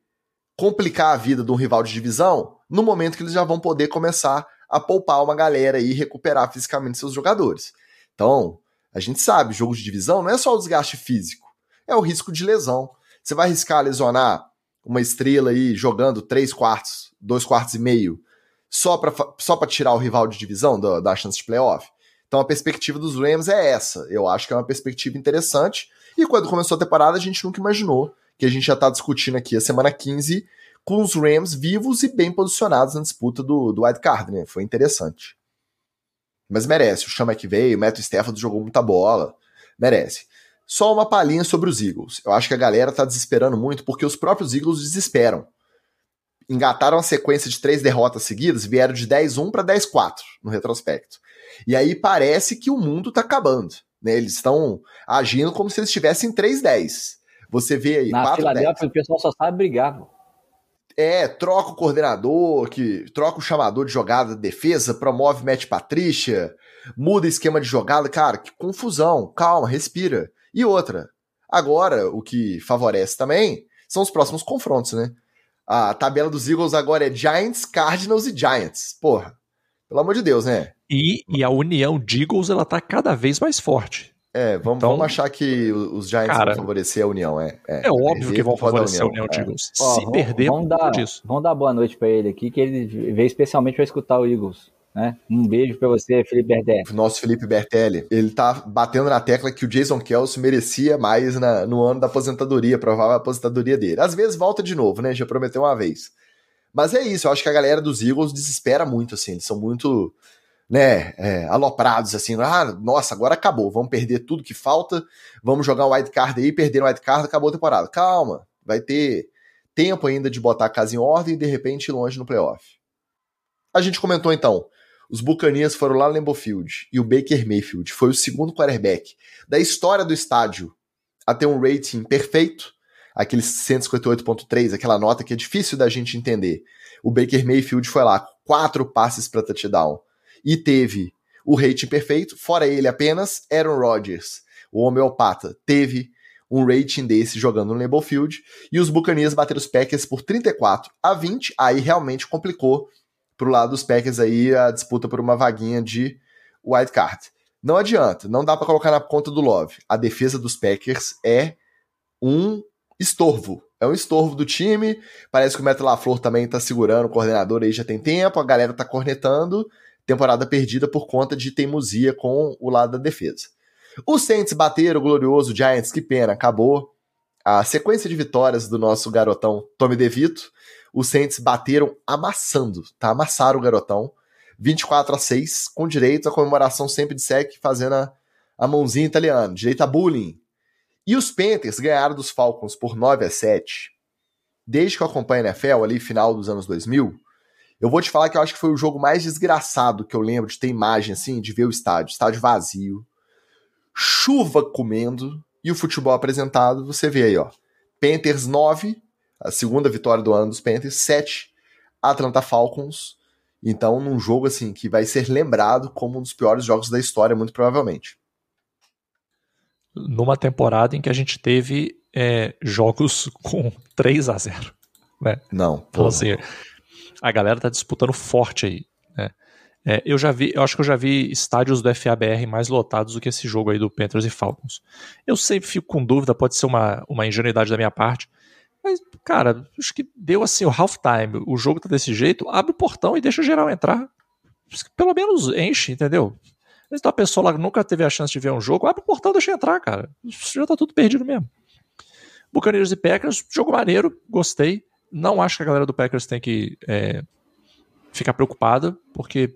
complicar a vida de um rival de divisão no momento que eles já vão poder começar a poupar uma galera e recuperar fisicamente seus jogadores. Então, a gente sabe, jogo de divisão não é só o desgaste físico, é o risco de lesão. Você vai arriscar lesionar uma estrela aí jogando três quartos, dois quartos e meio, só para só tirar o rival de divisão da, da chance de playoff? Então a perspectiva dos Rams é essa. Eu acho que é uma perspectiva interessante. E quando começou a temporada, a gente nunca imaginou que a gente já está discutindo aqui a semana 15 com os Rams vivos e bem posicionados na disputa do, do wild card, né? Foi interessante. Mas merece. O Chama que veio, o Matt Stafford jogou muita bola. Merece. Só uma palhinha sobre os Eagles. Eu acho que a galera tá desesperando muito porque os próprios Eagles desesperam. Engataram a sequência de três derrotas seguidas, vieram de 10-1 para 10-4 no retrospecto. E aí parece que o mundo tá acabando. Né? Eles estão agindo como se eles estivessem 3-10. Você vê aí. Na Filadélfia, o pessoal só sabe brigar. É, troca o coordenador, que troca o chamador de jogada de defesa, promove Matt Patrícia, muda esquema de jogada. Cara, que confusão. Calma, respira. E outra, agora o que favorece também são os próximos confrontos, né? A tabela dos Eagles agora é Giants, Cardinals e Giants. Porra, pelo amor de Deus, né? E, e a união de Eagles, ela tá cada vez mais forte. É, vamos, então, vamos achar que os Giants cara, vão favorecer a união, é. É, é óbvio que vão favorecer a união, de é. Eagles. É. Se perder, vamos dar, disso. Vamos dar boa noite para ele aqui, que ele veio especialmente para escutar o Eagles. Né? Um beijo para você, Felipe Bertelli. Nosso Felipe Bertelli, ele tá batendo na tecla que o Jason Kelsey merecia mais na, no ano da aposentadoria, provável aposentadoria dele. Às vezes volta de novo, né? Já prometeu uma vez. Mas é isso, eu acho que a galera dos Eagles desespera muito, assim, eles são muito, né, é, aloprados, assim, ah, nossa, agora acabou, vamos perder tudo que falta, vamos jogar um wild card aí, perder o wild card, acabou a temporada. Calma, vai ter tempo ainda de botar a casa em ordem e de repente ir longe no playoff. A gente comentou então os Buccaneers foram lá no Lambeau Field e o Baker Mayfield foi o segundo quarterback da história do estádio a ter um rating perfeito, aquele 158.3, aquela nota que é difícil da gente entender. O Baker Mayfield foi lá, quatro passes para touchdown e teve o rating perfeito, fora ele apenas, Aaron Rodgers, o homeopata, teve um rating desse jogando no Lambeau Field, e os Buccaneers bateram os Packers por 34 a 20, aí realmente complicou pro lado dos Packers aí a disputa por uma vaguinha de wild card. Não adianta, não dá para colocar na conta do Love. A defesa dos Packers é um estorvo. É um estorvo do time. Parece que o Metal LaFleur também tá segurando o coordenador aí já tem tempo, a galera tá cornetando. Temporada perdida por conta de teimosia com o lado da defesa. Os Saints bateram o glorioso Giants, que pena, acabou. A sequência de vitórias do nosso garotão Tommy DeVito os Saints bateram amassando, tá? Amassaram o garotão. 24 a 6, com direito à comemoração sempre de sec, fazendo a, a mãozinha italiana, direito a bullying. E os Panthers ganharam dos Falcons por 9 a 7. Desde que eu acompanho a NFL, ali final dos anos 2000, eu vou te falar que eu acho que foi o jogo mais desgraçado que eu lembro de ter imagem assim, de ver o estádio, estádio vazio, chuva comendo e o futebol apresentado, você vê aí, ó. Panthers 9, a segunda vitória do ano dos Panthers, 7 Atlanta Falcons. Então, num jogo assim que vai ser lembrado como um dos piores jogos da história, muito provavelmente. Numa temporada em que a gente teve é, jogos com 3 a 0 né? Não. Então, assim, a galera tá disputando forte aí. Né? É, eu já vi, eu acho que eu já vi estádios do FABR mais lotados do que esse jogo aí do Panthers e Falcons. Eu sempre fico com dúvida, pode ser uma, uma ingenuidade da minha parte, mas, cara, acho que deu assim o halftime, o jogo tá desse jeito, abre o portão e deixa o geral entrar. Pelo menos enche, entendeu? Então a pessoa lá nunca teve a chance de ver um jogo, abre o portão e deixa entrar, cara. Já tá tudo perdido mesmo. Buccaneers e Packers, jogo maneiro, gostei. Não acho que a galera do Packers tem que é, ficar preocupada, porque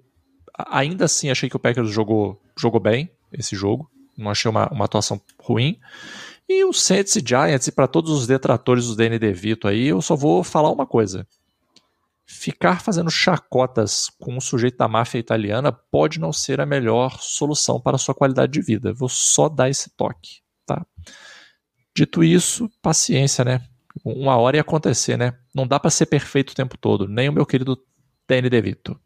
ainda assim achei que o Packers jogou, jogou bem esse jogo. Não achei uma, uma atuação ruim. E o Saints e Giants, e para todos os detratores do DND Vito aí, eu só vou falar uma coisa. Ficar fazendo chacotas com um sujeito da máfia italiana pode não ser a melhor solução para a sua qualidade de vida. Vou só dar esse toque, tá? Dito isso, paciência, né? Uma hora ia acontecer, né? Não dá para ser perfeito o tempo todo, nem o meu querido Danny DeVito.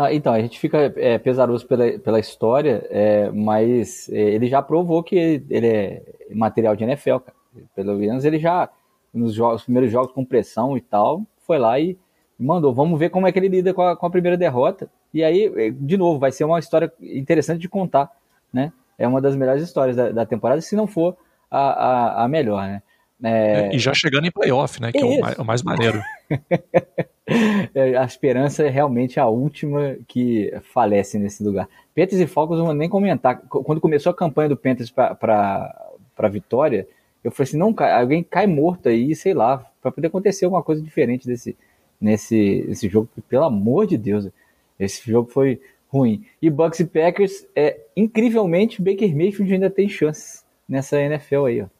Ah, então, a gente fica é, pesaroso pela, pela história, é, mas é, ele já provou que ele é material de NFL, cara. Pelo menos ele já, nos jogos, primeiros jogos com pressão e tal, foi lá e mandou. Vamos ver como é que ele lida com a, com a primeira derrota. E aí, é, de novo, vai ser uma história interessante de contar, né? É uma das melhores histórias da, da temporada, se não for a, a, a melhor, né? É... E já chegando em playoff, né? Que é, é o, mais, o mais maneiro. É, a esperança é realmente a última que falece nesse lugar. Panthers e Falcons, não vou nem comentar. Quando começou a campanha do Panthers para vitória, eu falei assim: não, alguém cai morto aí, sei lá, para poder acontecer alguma coisa diferente desse, nesse, nesse jogo. Pelo amor de Deus, esse jogo foi ruim. E Bucks e Packers, é, incrivelmente, Baker Mayfield ainda tem chances nessa NFL aí, ó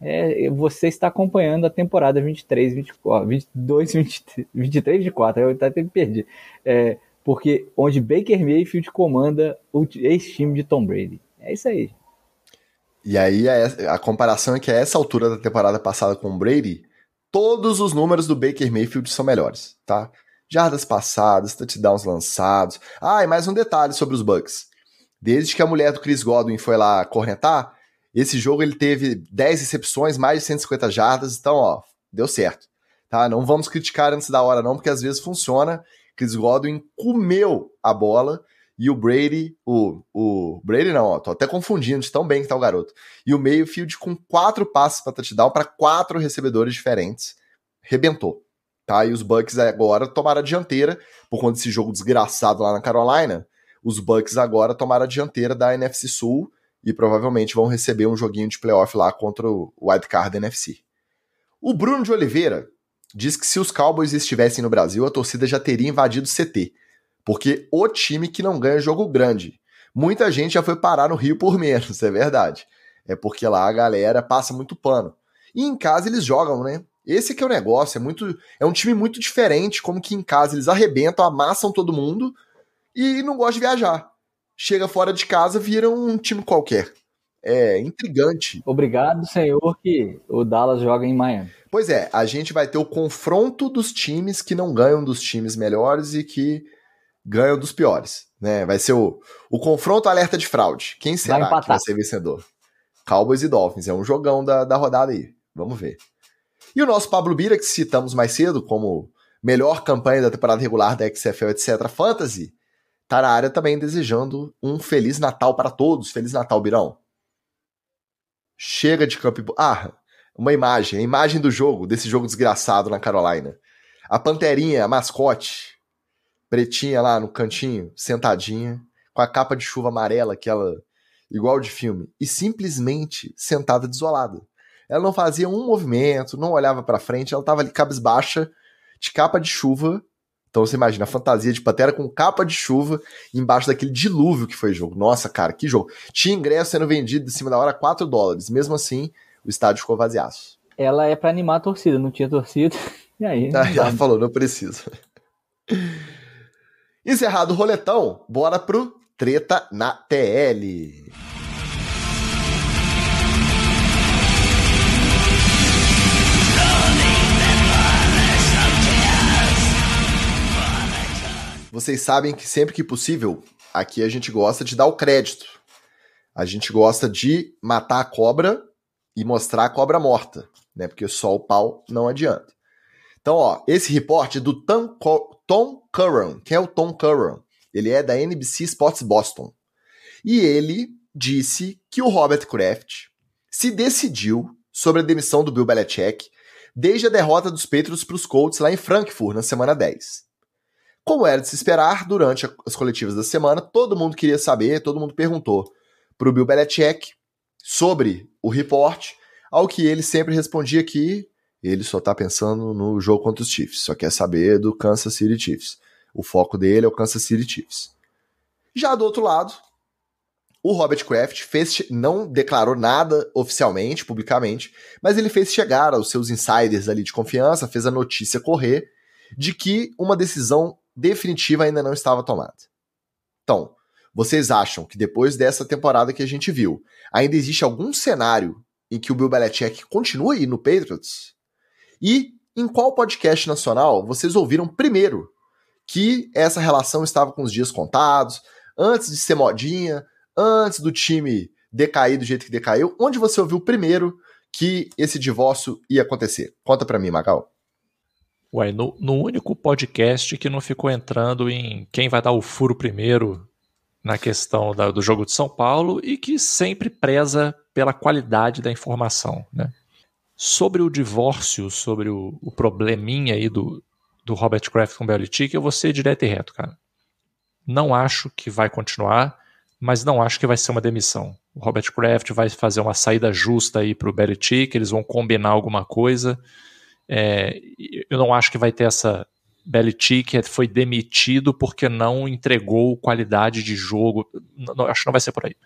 é, você está acompanhando a temporada 23, 24, 22, 23, 23 24, eu até me perdi. É, porque onde Baker Mayfield comanda o ex-time de Tom Brady. É isso aí. E aí a, a comparação é que a essa altura da temporada passada com o Brady, todos os números do Baker Mayfield são melhores, tá? Jardas passadas, touchdowns lançados. Ah, e mais um detalhe sobre os Bucks. Desde que a mulher do Chris Godwin foi lá correntar, esse jogo ele teve 10 recepções, mais de 150 jardas, então, ó, deu certo. Tá? Não vamos criticar antes da hora, não, porque às vezes funciona. Chris Godwin comeu a bola e o Brady, o, o Brady não, ó, tô até confundindo de tão bem que tá o garoto. E o Mayfield com quatro passes para touchdown para quatro recebedores diferentes, rebentou. Tá? E os Bucks agora tomaram a dianteira por conta desse jogo desgraçado lá na Carolina. Os Bucks agora tomaram a dianteira da NFC Sul e provavelmente vão receber um joguinho de playoff lá contra o wildcard NFC. O Bruno de Oliveira diz que se os Cowboys estivessem no Brasil, a torcida já teria invadido o CT, porque o time que não ganha jogo grande. Muita gente já foi parar no Rio por menos, é verdade. É porque lá a galera passa muito pano. E em casa eles jogam, né? Esse que é o negócio, é muito, é um time muito diferente, como que em casa eles arrebentam, amassam todo mundo e não gostam de viajar chega fora de casa, vira um time qualquer. É intrigante. Obrigado, senhor, que o Dallas joga em Miami. Pois é, a gente vai ter o confronto dos times que não ganham dos times melhores e que ganham dos piores. Né? Vai ser o, o confronto alerta de fraude. Quem será vai que vai ser vencedor? Cowboys e Dolphins. É um jogão da, da rodada aí. Vamos ver. E o nosso Pablo Bira, que citamos mais cedo como melhor campanha da temporada regular da XFL, etc. Fantasy, tá na área também desejando um Feliz Natal para todos. Feliz Natal, Birão. Chega de campo. Ah, uma imagem, a imagem do jogo, desse jogo desgraçado na Carolina. A Panterinha, a mascote, pretinha lá no cantinho, sentadinha, com a capa de chuva amarela, aquela igual de filme, e simplesmente sentada desolada. Ela não fazia um movimento, não olhava para frente, ela tava ali cabisbaixa, de capa de chuva, então você imagina a fantasia de Pantera com capa de chuva embaixo daquele dilúvio que foi o jogo. Nossa, cara, que jogo. Tinha ingresso sendo vendido em cima da hora 4 dólares. Mesmo assim, o estádio ficou vaziaço. Ela é para animar a torcida, não tinha torcida. E aí? Ah, ela falou, não precisa. Encerrado o roletão, bora pro Treta na TL. Vocês sabem que sempre que possível, aqui a gente gosta de dar o crédito. A gente gosta de matar a cobra e mostrar a cobra morta, né? Porque só o pau não adianta. Então, ó, esse reporte é do Tom, Tom Curran. Quem é o Tom Curran? Ele é da NBC Sports Boston. E ele disse que o Robert Kraft se decidiu sobre a demissão do Bill Belichick desde a derrota dos Patriots para os Colts lá em Frankfurt na semana 10. Como era de se esperar, durante as coletivas da semana, todo mundo queria saber, todo mundo perguntou para o Bill Belichick sobre o report, ao que ele sempre respondia que ele só está pensando no jogo contra os Chiefs, só quer saber do Kansas City Chiefs. O foco dele é o Kansas City Chiefs. Já do outro lado, o Robert Kraft fez, não declarou nada oficialmente, publicamente, mas ele fez chegar aos seus insiders ali de confiança, fez a notícia correr de que uma decisão definitiva ainda não estava tomada. Então, vocês acham que depois dessa temporada que a gente viu, ainda existe algum cenário em que o Bill Belichick continue no Patriots? E em qual podcast nacional vocês ouviram primeiro que essa relação estava com os dias contados, antes de ser modinha, antes do time decair do jeito que decaiu? Onde você ouviu primeiro que esse divórcio ia acontecer? Conta para mim, Magal. Ué, no, no, único podcast que não ficou entrando em quem vai dar o furo primeiro na questão da, do jogo de São Paulo e que sempre preza pela qualidade da informação, né? Sobre o divórcio, sobre o, o probleminha aí do, do Robert Kraft com o Belichick, eu vou ser direto e reto, cara. Não acho que vai continuar, mas não acho que vai ser uma demissão. O Robert Kraft vai fazer uma saída justa aí para o Belichick, eles vão combinar alguma coisa. É, eu não acho que vai ter essa Belichick foi demitido porque não entregou qualidade de jogo. Não, acho que não vai ser por aí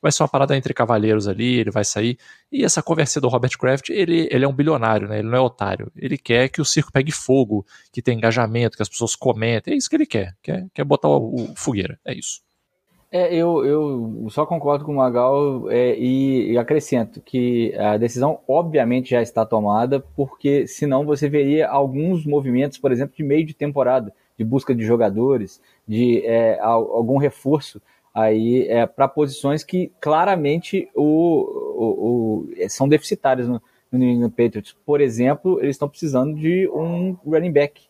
vai ser uma parada entre cavalheiros ali, ele vai sair. E essa conversa do Robert Kraft, ele, ele é um bilionário, né? Ele não é otário. Ele quer que o circo pegue fogo, que tenha engajamento, que as pessoas comentem. É isso que ele quer. Quer, quer botar o, o fogueira. É isso. É, eu, eu só concordo com o Magal é, e, e, acrescento que a decisão obviamente já está tomada, porque senão você veria alguns movimentos, por exemplo, de meio de temporada, de busca de jogadores, de é, algum reforço aí é, para posições que claramente o, o, o são deficitárias no, no Patriots. Por exemplo, eles estão precisando de um running back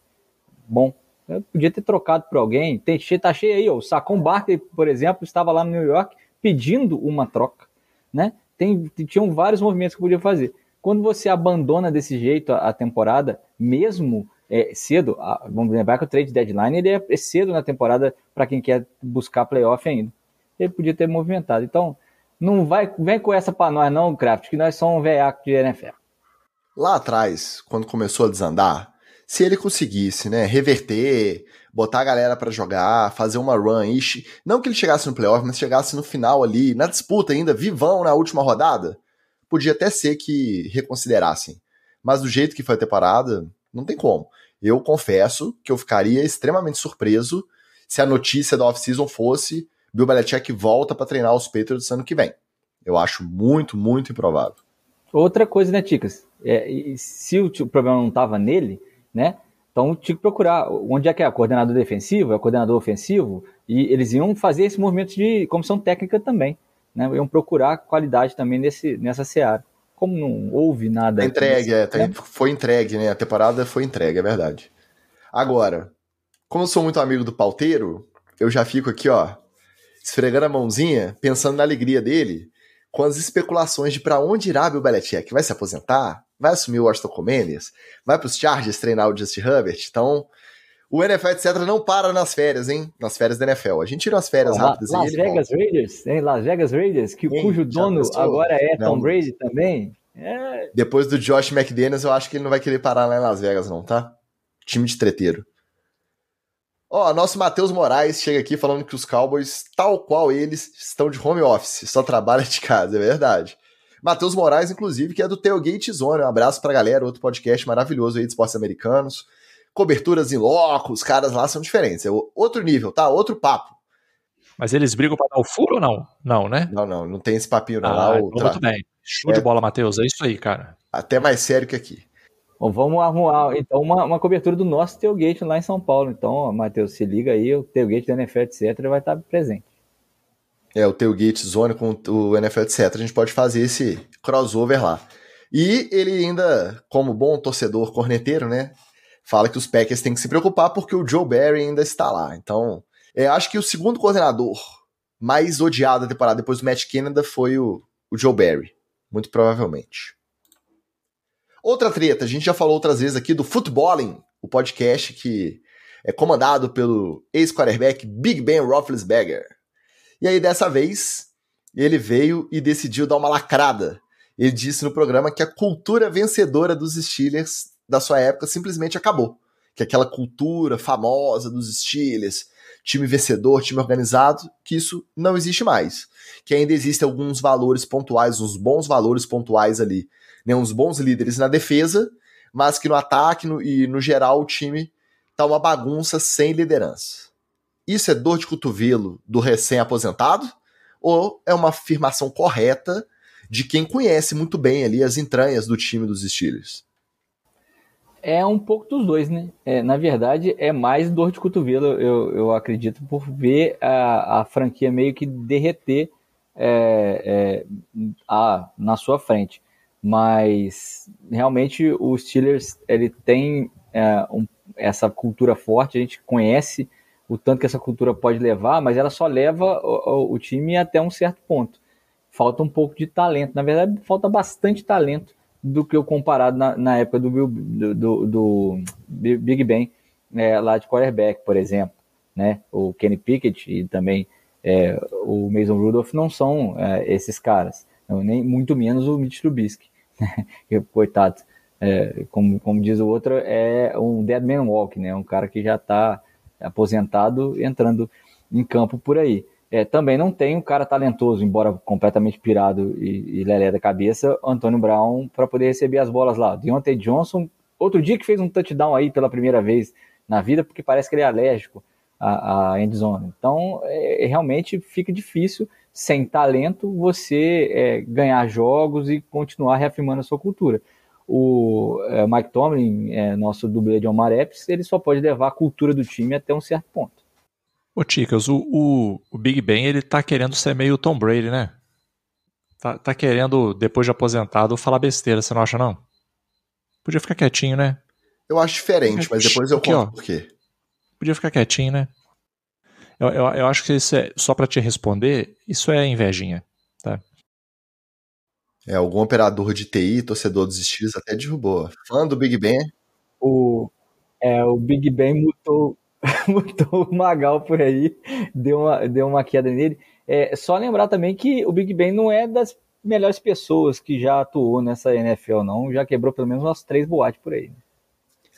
bom. Eu podia ter trocado por alguém. Tem, tá cheio aí, ó. o Sacon Barkley, por exemplo, estava lá no New York pedindo uma troca. Né? Tem, tinham vários movimentos que podia fazer. Quando você abandona desse jeito a, a temporada, mesmo é, cedo, a, vamos lembrar que o trade deadline ele é cedo na temporada para quem quer buscar playoff ainda ele podia ter movimentado. Então, não vai, vem com essa para nós não, Kraft, que nós somos um veiaco de NFL. Lá atrás, quando começou a desandar, se ele conseguisse, né, reverter, botar a galera para jogar, fazer uma run, ish, não que ele chegasse no playoff, mas chegasse no final ali, na disputa ainda, vivão na última rodada, podia até ser que reconsiderassem. Mas do jeito que foi a temporada, não tem como. Eu confesso que eu ficaria extremamente surpreso se a notícia da off-season fosse Bill Belichick volta para treinar os Patriots ano que vem. Eu acho muito, muito improvável. Outra coisa, né, Ticas? É, se o, o, problema não estava nele, né? Então tinha que procurar onde é que é o coordenador defensivo, é o coordenador ofensivo, e eles iam fazer esse movimento de comissão técnica também. Né? Iam procurar qualidade também nesse, nessa seara. Como não houve nada. Entregue, é, tá, foi entregue, né? A temporada foi entregue, é verdade. Agora, como eu sou muito amigo do pauteiro, eu já fico aqui, ó, esfregando a mãozinha, pensando na alegria dele, com as especulações de para onde irá Bill Belichick. Vai se aposentar? Vai assumir o Washington Commanders? Vai para os Chargers treinar o Justin Herbert? Então, o NFL, etc., não para nas férias, hein? Nas férias da NFL. A gente tira as férias rápidas. Las Vegas Raiders, hein? Las Vegas Raiders, que, cujo dono agora é Tom não. Brady também. É... Depois do Josh McDaniels, eu acho que ele não vai querer parar lá em Las Vegas, não, tá? Time de treteiro. Ó, nosso Matheus Moraes chega aqui falando que os Cowboys, tal qual eles, estão de home office, só trabalha de casa, é verdade. Matheus Moraes, inclusive, que é do Tailgate Zone. Um abraço pra galera, outro podcast maravilhoso aí de esportes americanos. Coberturas em loco, os caras lá são diferentes. É outro nível, tá? Outro papo. Mas eles brigam pra dar o furo ou não? Não, né? Não, não, não tem esse papinho não. Ah, então muito bem. Show é... de bola, Matheus. É isso aí, cara. Até mais sério que aqui. Bom, vamos arrumar então uma, uma cobertura do nosso tailgate lá em São Paulo. Então, Matheus, se liga aí, o tailgate do NFL, etc., vai estar presente. É, o tailgate zone com o NFL, etc., a gente pode fazer esse crossover lá. E ele ainda, como bom torcedor corneteiro, né, fala que os Packers têm que se preocupar porque o Joe Barry ainda está lá. Então, É, acho que o segundo coordenador mais odiado da temporada depois do Matt Canada foi o, o Joe Barry. Muito provavelmente. Outra treta, a gente já falou outras vezes aqui do Footballing, o podcast que é comandado pelo ex-quarterback Big Ben Roethlisberger. E aí, dessa vez, ele veio e decidiu dar uma lacrada. Ele disse no programa que a cultura vencedora dos Steelers da sua época simplesmente acabou. Que aquela cultura famosa dos Steelers, time vencedor, time organizado, que isso não existe mais. Que ainda existem alguns valores pontuais, uns bons valores pontuais ali, né, uns bons líderes na defesa, mas que no ataque no, e no geral o time tá uma bagunça sem liderança. Isso é dor de cotovelo do recém-aposentado ou é uma afirmação correta de quem conhece muito bem ali as entranhas do time dos Steelers? É um pouco dos dois, né? É, na verdade, é mais dor de cotovelo, eu, eu acredito, por ver a, a franquia meio que derreter é, é, a, na sua frente. Mas realmente o Steelers ele tem é, um, essa cultura forte, a gente conhece o tanto que essa cultura pode levar, mas ela só leva o, o time até um certo ponto. Falta um pouco de talento, na verdade, falta bastante talento do que o comparado na, na época do, do, do, do Big Ben é, lá de quarterback, por exemplo. Né? O Kenny Pickett e também é, o Mason Rudolph não são é, esses caras, nem muito menos o Mitch Trubisky. Coitado, é, como, como diz o outro, é um dead man walk, né? um cara que já está aposentado entrando em campo por aí. É, também não tem um cara talentoso, embora completamente pirado e, e lelé da cabeça, Antônio Brown, para poder receber as bolas lá. Deontay Johnson, outro dia que fez um touchdown aí pela primeira vez na vida, porque parece que ele é alérgico à, à endzone. Então, é, realmente fica difícil, sem talento, você é, ganhar jogos e continuar reafirmando a sua cultura. O é, Mike Tomlin, é, nosso dublê de Omar Epps, ele só pode levar a cultura do time até um certo ponto. Ô, Ticas, o, o, o, Big Ben, ele tá querendo ser meio Tom Brady, né? Tá, tá querendo, depois de aposentado, falar besteira, você não acha, não? Podia ficar quietinho, né? Eu acho diferente, mas depois eu Aqui, conto ó, por quê. Podia ficar quietinho, né? Eu, eu, eu acho que isso é, só para te responder, isso é invejinha, tá? É, algum operador de TI, torcedor dos estilos, até derrubou. Fã do Big Ben. O, é, o Big Ben mutou botou o Magal por aí, deu uma, deu uma queda nele. É só lembrar também que o Big Ben não é das melhores pessoas que já atuou nessa NFL, não. Já quebrou pelo menos umas três boates por aí.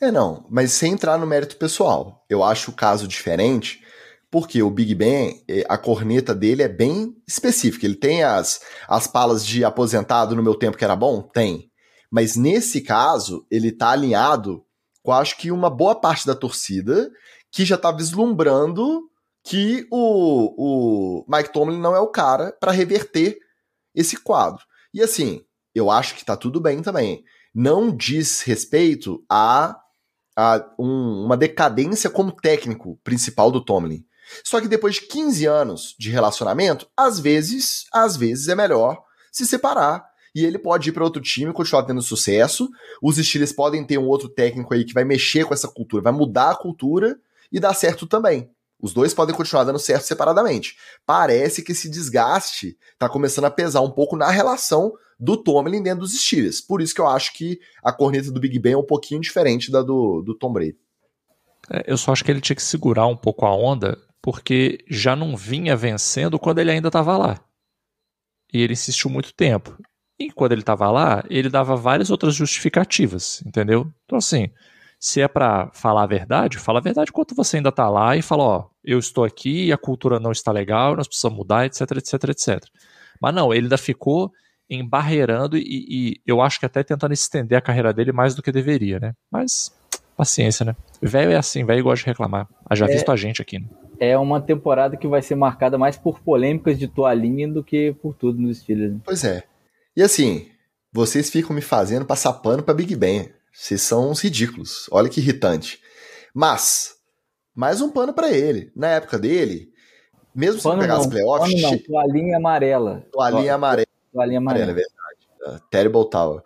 É, não, mas sem entrar no mérito pessoal. Eu acho o caso diferente, porque o Big Ben, é, a corneta dele é bem específica. Ele tem as, as palas de aposentado no meu tempo que era bom? Tem. Mas nesse caso, ele tá alinhado com acho que uma boa parte da torcida que já tá vislumbrando que o, o Mike Tomlin não é o cara para reverter esse quadro. E assim, eu acho que tá tudo bem também. Não diz respeito a, a um, uma decadência como técnico principal do Tomlin. Só que depois de 15 anos de relacionamento, às vezes, às vezes é melhor se separar. E ele pode ir para outro time e continuar tendo sucesso. Os Steelers podem ter um outro técnico aí que vai mexer com essa cultura, vai mudar a cultura e dar certo também. Os dois podem continuar dando certo separadamente. Parece que esse desgaste está começando a pesar um pouco na relação do Tomlin dentro dos Steelers. Por isso que eu acho que a corneta do Big Ben é um pouquinho diferente da do, do Tom Brady. É, eu só acho que ele tinha que segurar um pouco a onda, porque já não vinha vencendo quando ele ainda estava lá. E ele insistiu muito tempo. E quando ele estava lá, ele dava várias outras justificativas, entendeu? Então, assim, se é para falar a verdade, fala a verdade enquanto você ainda está lá e fala, ó, eu estou aqui e a cultura não está legal, nós precisamos mudar, etc, etc, etc. Mas não, ele ainda ficou embarreirando e, e eu acho que até tentando estender a carreira dele mais do que deveria, né? Mas paciência, né? Velho é assim, velho gosta de reclamar. Já é, visto a gente aqui, né? É uma temporada que vai ser marcada mais por polêmicas de toalhinha do que por tudo nos estilos. Né? Pois é. E assim, vocês ficam me fazendo passar pano pra Big Ben. Vocês são uns ridículos. Olha que irritante. Mas, mais um pano para ele. Na época dele, mesmo pano se pegar não, as playoffs. Pano não, toalhinha amarela. Toalhinha amarela. Toalhinha amarela. É verdade. Uh, Terrible Tower.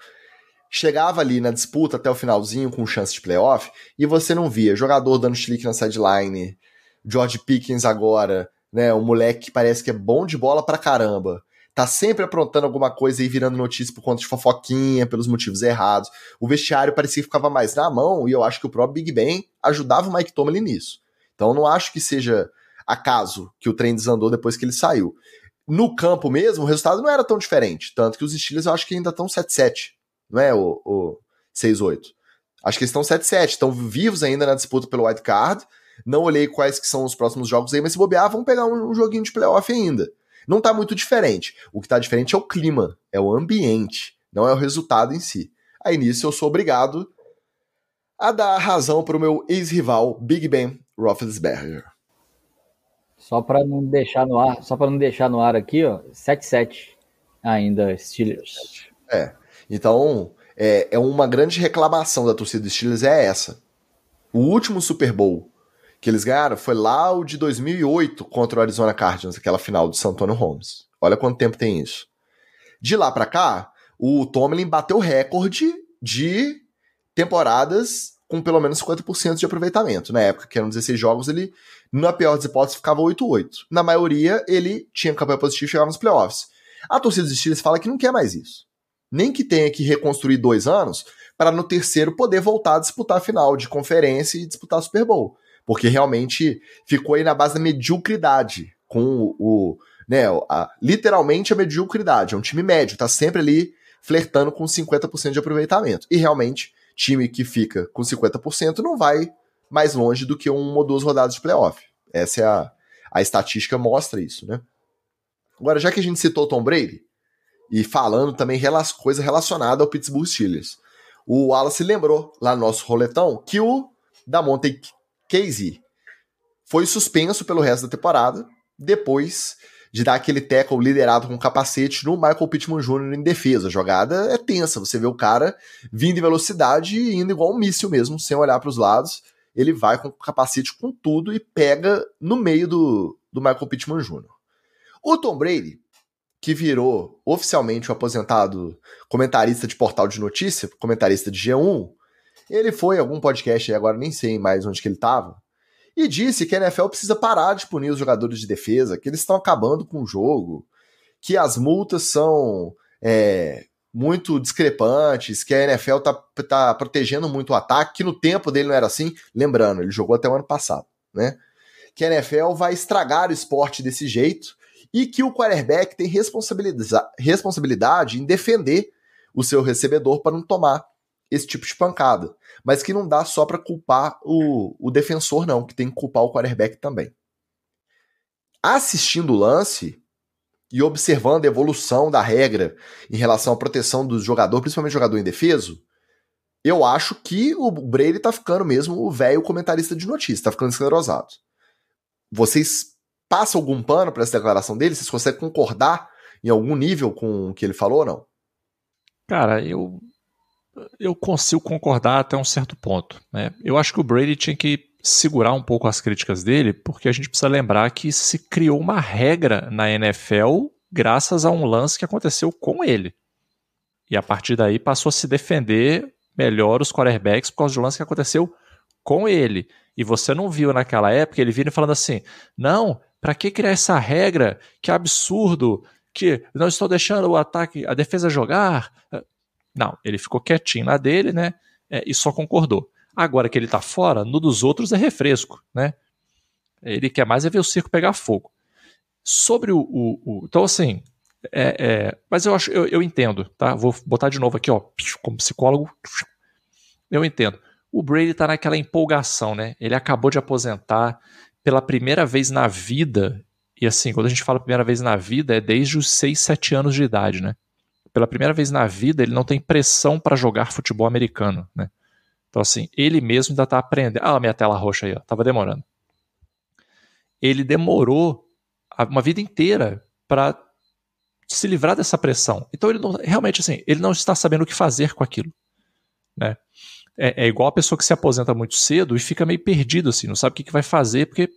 Chegava ali na disputa até o finalzinho com chance de playoff e você não via jogador dando chilique na sideline, George Pickens agora, né? Um moleque que parece que é bom de bola pra caramba. Tá sempre aprontando alguma coisa e virando notícia por conta de fofoquinha, pelos motivos errados. O vestiário parecia que ficava mais na mão, e eu acho que o próprio Big Ben ajudava o Mike Tomlin nisso. Então não acho que seja acaso que o trem desandou depois que ele saiu. No campo mesmo, o resultado não era tão diferente. Tanto que os Steelers eu acho que ainda estão 7-7, não é o, o 6-8. Acho que eles estão 7-7, estão vivos ainda na disputa pelo wild card. Não olhei quais que são os próximos jogos aí, mas se bobear, vão pegar um, um joguinho de playoff ainda. Não tá muito diferente. O que tá diferente é o clima, é o ambiente, não é o resultado em si. Aí nisso eu sou obrigado a dar razão para o meu ex-rival Big Ben Roethlisberger. Só para não deixar no ar, só para não deixar no ar aqui, ó, 7-7 ainda Steelers. É. Então, é, é uma grande reclamação da torcida dos Steelers é essa. O último Super Bowl que eles ganharam foi lá o de 2008 contra o Arizona Cardinals, aquela final de San Antonio Holmes. Olha quanto tempo tem isso. De lá para cá, o Tomlin bateu recorde de temporadas com pelo menos 50% de aproveitamento. Na época, que eram 16 jogos, ele, na pior das hipóteses, ficava 8-8. Na maioria, ele tinha campanha positiva e chegava nos playoffs. A torcida dos Steelers fala que não quer mais isso. Nem que tenha que reconstruir dois anos para no terceiro poder voltar a disputar a final de conferência e disputar Super Bowl. Porque realmente ficou aí na base da mediocridade, com o, o né, a, literalmente a mediocridade. É um time médio, tá sempre ali flertando com 50% de aproveitamento. E realmente time que fica com 50% não vai mais longe do que uma ou duas rodadas de playoff. Essa é a, a estatística mostra isso, né? Agora, já que a gente citou Tom Brady, e falando também rela coisa relacionada ao Pittsburgh Steelers, o Wallace lembrou lá no nosso roletão que o Damonte Casey foi suspenso pelo resto da temporada, depois de dar aquele tackle liderado com capacete no Michael Pittman Jr. em defesa. A jogada é tensa, você vê o cara vindo em velocidade e indo igual um míssil mesmo, sem olhar para os lados. Ele vai com o capacete com tudo e pega no meio do, do Michael Pittman Jr. O Tom Brady, que virou oficialmente o aposentado comentarista de portal de notícia, comentarista de G1, ele foi em algum podcast, agora nem sei mais onde que ele estava, e disse que a NFL precisa parar de punir os jogadores de defesa, que eles estão acabando com o jogo, que as multas são é, muito discrepantes, que a NFL tá, tá protegendo muito o ataque, que no tempo dele não era assim. Lembrando, ele jogou até o ano passado, né? Que a NFL vai estragar o esporte desse jeito e que o quarterback tem responsabilidade, em defender o seu recebedor para não tomar esse tipo de pancada mas que não dá só para culpar o, o defensor, não, que tem que culpar o quarterback também. Assistindo o lance e observando a evolução da regra em relação à proteção do jogador, principalmente jogador indefeso, eu acho que o Brady tá ficando mesmo o velho comentarista de notícias, tá ficando esclerosado. Vocês passam algum pano para essa declaração dele? Vocês conseguem concordar em algum nível com o que ele falou ou não? Cara, eu eu consigo concordar até um certo ponto. Né? Eu acho que o Brady tinha que segurar um pouco as críticas dele, porque a gente precisa lembrar que se criou uma regra na NFL graças a um lance que aconteceu com ele. E a partir daí passou a se defender melhor os quarterbacks por causa do lance que aconteceu com ele. E você não viu naquela época ele vindo falando assim: não, para que criar essa regra? Que absurdo! Que não estou deixando o ataque, a defesa jogar. Não, ele ficou quietinho na dele, né? É, e só concordou. Agora que ele tá fora, no dos outros é refresco, né? Ele quer mais é ver o circo pegar fogo. Sobre o. o, o então, assim. É, é, mas eu acho, eu, eu entendo, tá? Vou botar de novo aqui, ó, como psicólogo. Eu entendo. O Brady tá naquela empolgação, né? Ele acabou de aposentar pela primeira vez na vida. E assim, quando a gente fala primeira vez na vida, é desde os 6, 7 anos de idade, né? Pela primeira vez na vida, ele não tem pressão para jogar futebol americano, né? Então, assim, ele mesmo ainda está aprendendo. Ah, minha tela roxa aí, ó, tava demorando. Ele demorou uma vida inteira para se livrar dessa pressão. Então, ele não, realmente, assim, ele não está sabendo o que fazer com aquilo, né? É, é igual a pessoa que se aposenta muito cedo e fica meio perdido, assim, não sabe o que, que vai fazer, porque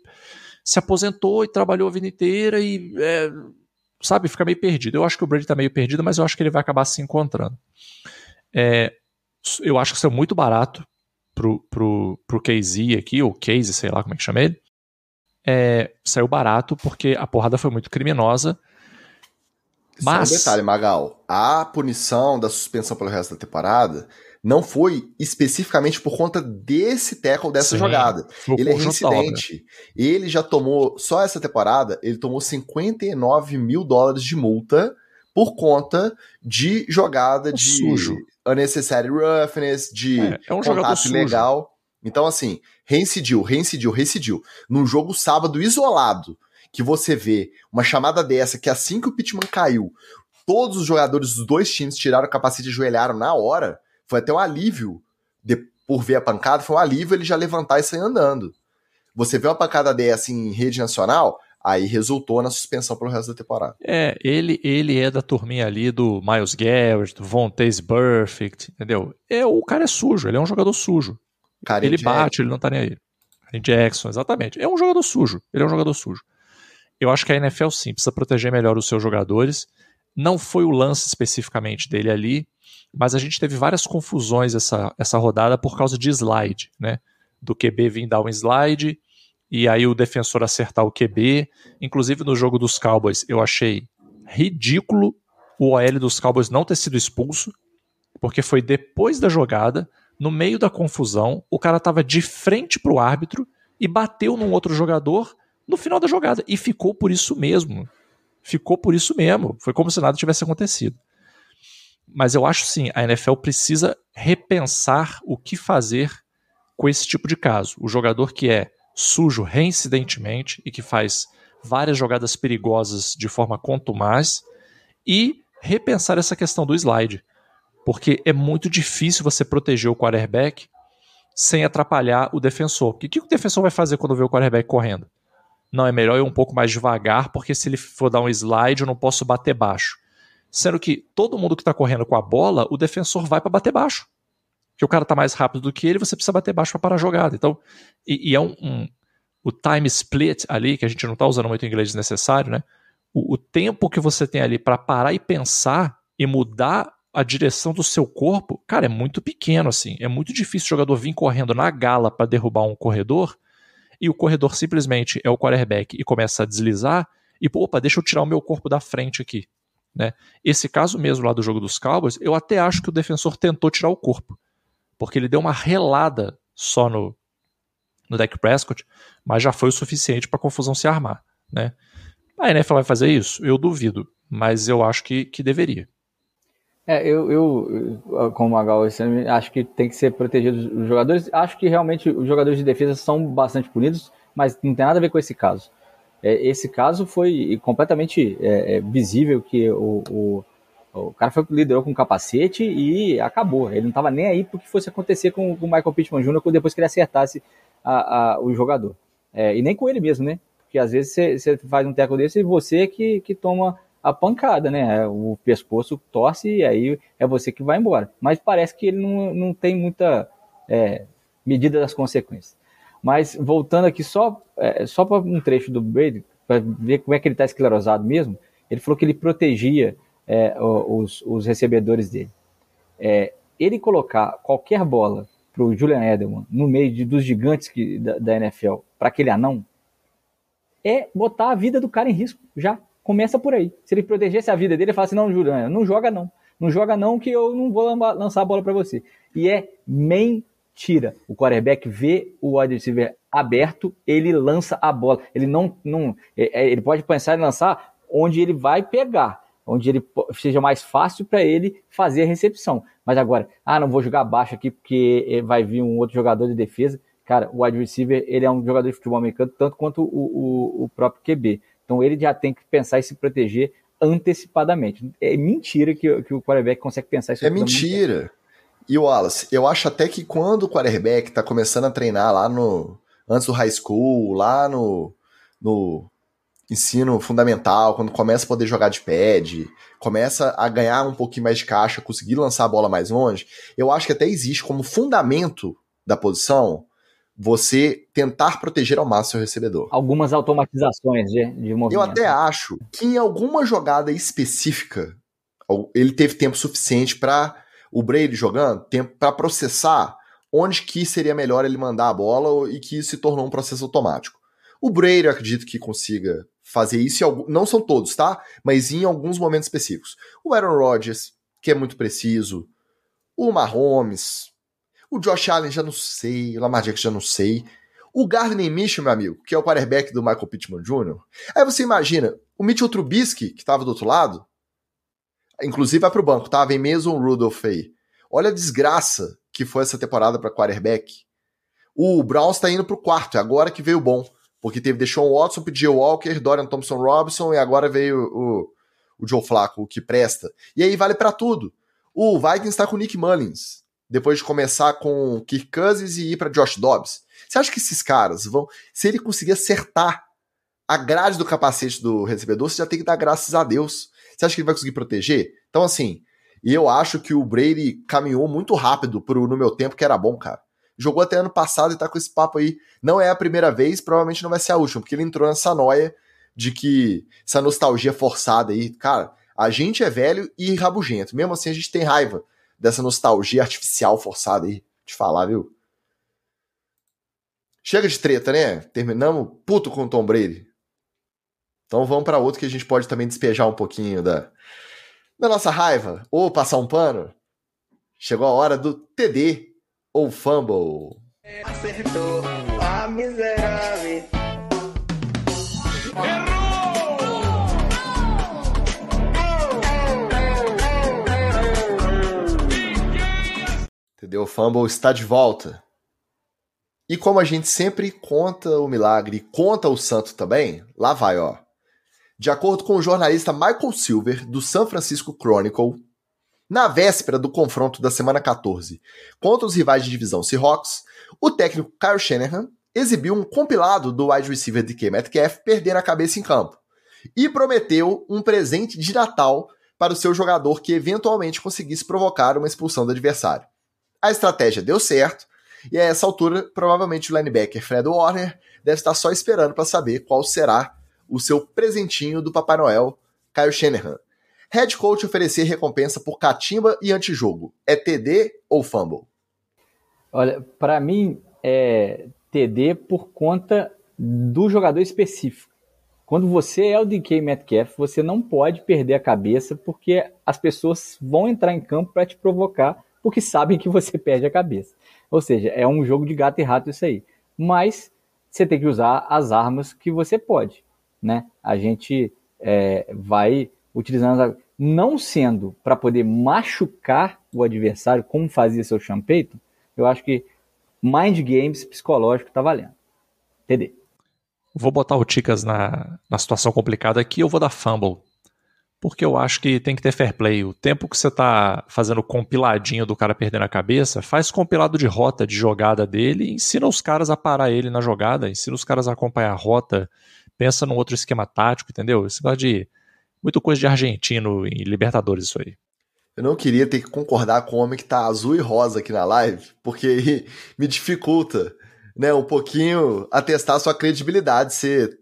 se aposentou e trabalhou a vida inteira e é, sabe, fica meio perdido. Eu acho que o Brady tá meio perdido, mas eu acho que ele vai acabar se encontrando. É, eu acho que isso é muito barato pro, pro, pro KZ aqui, ou Casey, sei lá como é que chama ele. é, saiu barato porque a porrada foi muito criminosa. Mas... Só um detalhe, Magal. A punição da suspensão pelo resto da temporada não foi especificamente por conta desse tackle dessa Sim, jogada. Ele é reincidente. Ele já tomou, só essa temporada, ele tomou 59 mil dólares de multa por conta de jogada de sujo. unnecessary roughness, de é, é um contato ilegal. Então, assim, reincidiu, reincidiu, reincidiu. Num jogo sábado isolado, que você vê uma chamada dessa, que assim que o Pittman caiu, todos os jogadores dos dois times tiraram o capacete e ajoelharam na hora, foi até um alívio de, por ver a pancada, foi um alívio ele já levantar e sair andando. Você vê uma pancada dessa em rede nacional, aí resultou na suspensão pelo resto da temporada. É, ele, ele é da turminha ali do Miles Garrett, do Von Taze Perfect, entendeu? É, o cara é sujo, ele é um jogador sujo. ele bate, ele não tá nem aí. Jackson, exatamente. É um jogador sujo, ele é um jogador sujo. Eu acho que a NFL sim precisa proteger melhor os seus jogadores. Não foi o lance especificamente dele ali, mas a gente teve várias confusões essa, essa rodada por causa de slide, né? Do QB vir dar um slide e aí o defensor acertar o QB. Inclusive no jogo dos Cowboys, eu achei ridículo o OL dos Cowboys não ter sido expulso, porque foi depois da jogada, no meio da confusão, o cara estava de frente para o árbitro e bateu num outro jogador no final da jogada. E ficou por isso mesmo. Ficou por isso mesmo. Foi como se nada tivesse acontecido. Mas eu acho sim, a NFL precisa repensar o que fazer com esse tipo de caso. O jogador que é sujo reincidentemente e que faz várias jogadas perigosas de forma contumaz e repensar essa questão do slide. Porque é muito difícil você proteger o quarterback sem atrapalhar o defensor. O que, o defensor vai fazer quando vê o quarterback correndo? Não, é melhor ir um pouco mais devagar, porque se ele for dar um slide, eu não posso bater baixo. Sendo que todo mundo que está correndo com a bola, o defensor vai para bater baixo. Que o cara está mais rápido do que ele, você precisa bater baixo para parar a jogada. Então, e, e é um, um, o time split ali, que a gente não está usando muito inglês desnecessário, né? O, o tempo que você tem ali para parar e pensar e mudar a direção do seu corpo, cara, é muito pequeno assim. É muito difícil o jogador vir correndo na gala para derrubar um corredor e o corredor simplesmente é o quarterback e começa a deslizar e, opa, deixa eu tirar o meu corpo da frente aqui. Né? Esse caso mesmo lá do jogo dos Cowboys, eu até acho que o defensor tentou tirar o corpo, porque ele deu uma relada só no, no Dak Prescott, mas já foi o suficiente para a confusão se armar. Né? A NFL vai fazer isso? Eu duvido, mas eu acho que, que deveria. É, eu, eu, como Gal, acho que tem que ser protegido os jogadores. Acho que realmente os jogadores de defesa são bastante punidos, mas não tem nada a ver com esse caso. É, esse caso foi completamente é, é, visível que o, o, o cara foi, liderou com capacete e acabou. Ele não estava nem aí porque fosse acontecer com, o Michael Pittman Jr. depois que ele acertasse a, a, o jogador. É, e nem com ele mesmo, né? Porque às vezes você faz um teco desse e você que, que toma a pancada, né? O pescoço torce e aí é você que vai embora. Mas parece que ele não, não tem muita é, medida das consequências. Mas voltando aqui só, é, só para um trecho do Brady, para ver como é que ele está esclerosado mesmo, ele falou que ele protegia é, os, os, recebedores dele. É, ele colocar qualquer bola para o Julian Edelman no meio de, dos gigantes que, da, da NFL, para aquele anão, é botar a vida do cara em risco já. Começa por aí. Se ele protegesse a vida dele, ele fala assim: não, Julian, não joga não. Não joga não, que eu não vou lançar a bola para você. E é main tira. O quarterback vê o wide receiver aberto, ele lança a bola. Ele não, não é, é, ele pode pensar em lançar onde ele vai pegar, onde ele seja mais fácil para ele fazer a recepção. Mas agora, ah, não vou jogar baixo aqui porque vai vir um outro jogador de defesa. Cara, o wide receiver, ele é um jogador de futebol americano tanto quanto o, o, o próprio QB. Então ele já tem que pensar em se proteger antecipadamente. É mentira que, que o quarterback consegue pensar isso. É mentira. E o Wallace, eu acho até que quando o quarterback tá começando a treinar lá no. antes do high school, lá no, no ensino fundamental, quando começa a poder jogar de pad, começa a ganhar um pouquinho mais de caixa, conseguir lançar a bola mais longe, eu acho que até existe como fundamento da posição você tentar proteger ao máximo o recebedor. Algumas automatizações de, de movimento. Eu até acho que em alguma jogada específica ele teve tempo suficiente para o Brady jogando, tempo para processar onde que seria melhor ele mandar a bola e que se tornou um processo automático. O Brady eu acredito que consiga fazer isso, não são todos, tá? Mas em alguns momentos específicos. O Aaron Rodgers, que é muito preciso. O Mahomes. O Josh Allen já não sei. O Lamar Jackson já não sei. O Gardner Minshew, meu amigo, que é o quarterback do Michael Pittman Jr. Aí você imagina, o Mitchell Trubisky, que estava do outro lado, inclusive vai pro banco, tá? Vem mesmo o Rudolph aí. Olha a desgraça que foi essa temporada para quarterback. O Browns está indo pro quarto, é agora que veio o bom. Porque teve Deshaun Watson, P.J. Walker, Dorian Thompson Robinson e agora veio o, o Joe Flacco, o que presta. E aí vale para tudo. O Vikings está com o Nick Mullins, depois de começar com Kirk Cousins e ir para Josh Dobbs. Você acha que esses caras vão. Se ele conseguir acertar a grade do capacete do recebedor, você já tem que dar graças a Deus. Você acha que ele vai conseguir proteger? Então, assim, e eu acho que o Brady caminhou muito rápido pro, no meu tempo, que era bom, cara. Jogou até ano passado e tá com esse papo aí. Não é a primeira vez, provavelmente não vai ser a última, porque ele entrou nessa noia de que essa nostalgia forçada aí. Cara, a gente é velho e rabugento. Mesmo assim, a gente tem raiva dessa nostalgia artificial forçada aí. De falar, viu? Chega de treta, né? Terminamos puto com o Tom Brady. Então vamos para outro que a gente pode também despejar um pouquinho da, da nossa raiva ou passar um pano. Chegou a hora do TD ou fumble. Acertou a miserável. Entendeu? O fumble está de volta. E como a gente sempre conta o milagre, conta o santo também, lá vai, ó. De acordo com o jornalista Michael Silver, do San Francisco Chronicle, na véspera do confronto da semana 14 contra os rivais de divisão Seahawks, o técnico Kyle Shanahan exibiu um compilado do wide receiver DK Metcalf perdendo a cabeça em campo e prometeu um presente de Natal para o seu jogador que eventualmente conseguisse provocar uma expulsão do adversário. A estratégia deu certo e a essa altura, provavelmente o linebacker Fred Warner deve estar só esperando para saber qual será o seu presentinho do Papai Noel, Kyle Shanahan. Head coach oferecer recompensa por catimba e antijogo. É TD ou fumble? Olha, para mim é TD por conta do jogador específico. Quando você é o DK Metcalf, você não pode perder a cabeça porque as pessoas vão entrar em campo para te provocar porque sabem que você perde a cabeça. Ou seja, é um jogo de gato e rato isso aí. Mas você tem que usar as armas que você pode, né? A gente é, vai utilizando, não sendo para poder machucar o adversário, como fazia seu Sean eu acho que mind games psicológico tá valendo. TD. Vou botar o Ticas na, na situação complicada aqui, eu vou dar fumble porque eu acho que tem que ter fair play. O tempo que você está fazendo compiladinho do cara perdendo a cabeça, faz compilado de rota, de jogada dele, ensina os caras a parar ele na jogada, ensina os caras a acompanhar a rota, pensa num outro esquema tático, entendeu? Esse negócio de. Muito coisa de argentino em Libertadores, isso aí. Eu não queria ter que concordar com o homem que tá azul e rosa aqui na live, porque me dificulta, né, um pouquinho atestar sua credibilidade ser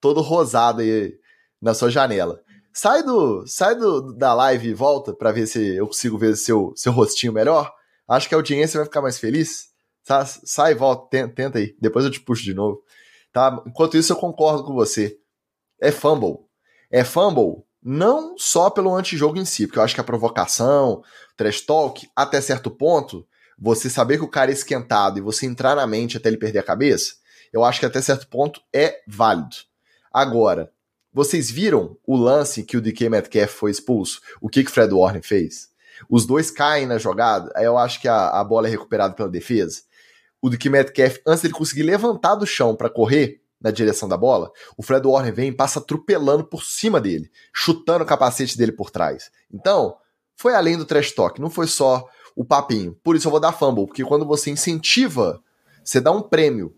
todo rosado aí na sua janela. Sai do, sai do, da live e volta para ver se eu consigo ver seu, seu rostinho melhor. Acho que a audiência vai ficar mais feliz. Sai e volta, tenta aí. Depois eu te puxo de novo. Tá? Enquanto isso, eu concordo com você. É fumble. É fumble não só pelo antijogo em si, porque eu acho que a provocação, trash talk, até certo ponto, você saber que o cara é esquentado e você entrar na mente até ele perder a cabeça, eu acho que até certo ponto é válido. Agora, vocês viram o lance que o DK Metcalf foi expulso? O que que Fred Warner fez? Os dois caem na jogada, aí eu acho que a, a bola é recuperada pela defesa. O DK Metcalf, antes dele conseguir levantar do chão para correr na direção da bola, o Fred Warner vem e passa atropelando por cima dele, chutando o capacete dele por trás. Então, foi além do trash talk, não foi só o papinho. Por isso eu vou dar fumble, porque quando você incentiva, você dá um prêmio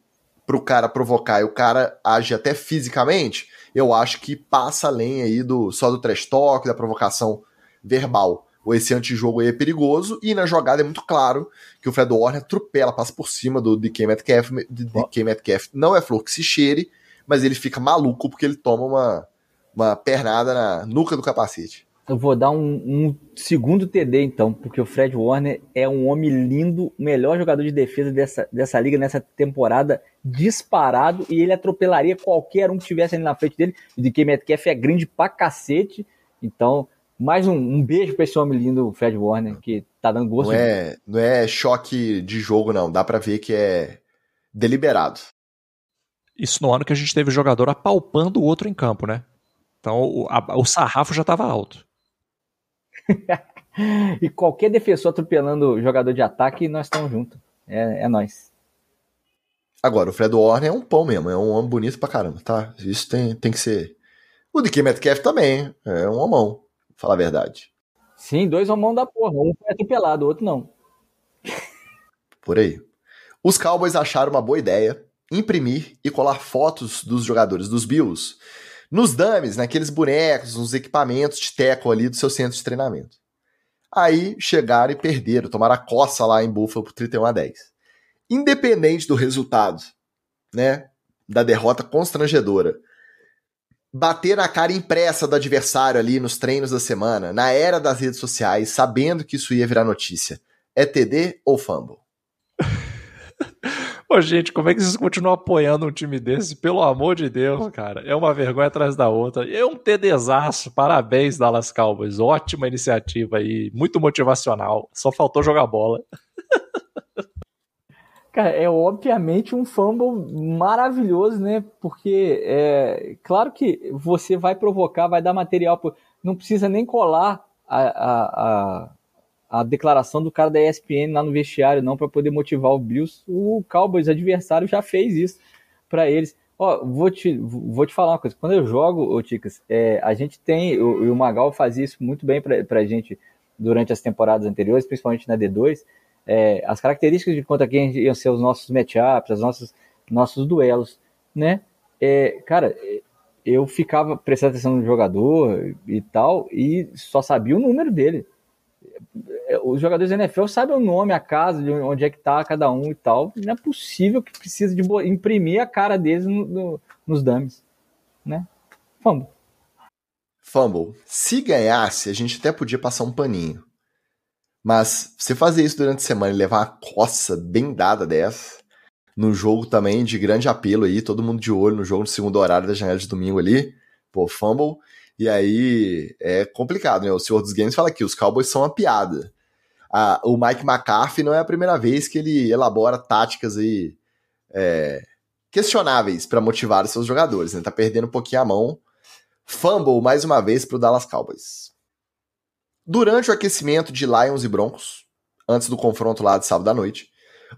pro cara provocar e o cara age até fisicamente, eu acho que passa além aí do só do trash talk, da provocação verbal. Esse antijogo aí é perigoso, e na jogada é muito claro que o Fred Warner atropela, passa por cima do DK Metcalf. DK Metcalf não é flor que se cheire, mas ele fica maluco porque ele toma uma, uma pernada na nuca do capacete. Eu vou dar um, um, segundo TD, então, porque o Fred Warner é um homem lindo, melhor jogador de defesa dessa, dessa liga nessa temporada, disparado, e ele atropelaria qualquer um que estivesse ali na frente dele. E de que Metcalf é grande pra cacete. Então, mais um, um beijo pra esse homem lindo, o Fred Warner, que tá dando gosto. Não é, não é choque de jogo, não. Dá pra ver que é deliberado. Isso no ano que a gente teve jogador apalpando o outro em campo, né? Então o, a, o sarrafo já estava alto. e qualquer defensor atropelando jogador de ataque, nós estamos juntos. É, é nós. Agora, o Fred Warner é um pão mesmo, é um homem bonito pra caramba, tá? Isso tem, tem que ser. O DK Metcalf também, é um homão, falar a verdade. Sim, dois homão da porra. Um foi atropelado, o outro não. Por aí. Os Cowboys acharam uma boa ideia imprimir e colar fotos dos jogadores dos Bills nos dummies, naqueles bonecos, nos equipamentos de teco ali do seu centro de treinamento. Aí chegaram e perderam, tomaram a coça lá em Buffalo por 31 a 10. Independente do resultado, né, da derrota constrangedora, bater na cara impressa do adversário ali nos treinos da semana, na era das redes sociais, sabendo que isso ia virar notícia, é TD ou fumble? Pô, gente, como é que vocês continuam apoiando um time desse? Pelo amor de Deus, cara. É uma vergonha atrás da outra. É um TDzaço. Parabéns, Dallas Cowboys. Ótima iniciativa aí. Muito motivacional. Só faltou jogar bola. Cara, é obviamente um fumble maravilhoso, né? Porque é claro que você vai provocar, vai dar material. Não precisa nem colar a, a, a a declaração do cara da ESPN lá no vestiário, não para poder motivar o Bills. O Cowboys adversário já fez isso para eles. Ó, vou te, vou te falar uma coisa. Quando eu jogo, ô Ticas, é, a gente tem, o, o Magal fazia isso muito bem pra, pra gente durante as temporadas anteriores, principalmente na D2. É, as características de contra quem iam ser os nossos matchups, os nossos, nossos duelos, né? É, cara, eu ficava prestando atenção no jogador e tal, e só sabia o número dele. É, os jogadores da NFL sabem o nome, a casa, de onde é que tá cada um e tal. Não é possível que precise de imprimir a cara deles no, no, nos dummies, né? Fumble. Fumble. Se ganhasse, a gente até podia passar um paninho. Mas você fazer isso durante a semana e levar uma coça bem dada dessa, no jogo também de grande apelo aí, todo mundo de olho no jogo no segundo horário da janela de domingo ali, pô, fumble. E aí é complicado, né? O Senhor dos Games fala que os Cowboys são uma piada a, o Mike McCarthy não é a primeira vez que ele elabora táticas aí é, questionáveis para motivar os seus jogadores. Né? Tá perdendo um pouquinho a mão. Fumble mais uma vez para o Dallas Cowboys. Durante o aquecimento de Lions e Broncos, antes do confronto lá de sábado à noite,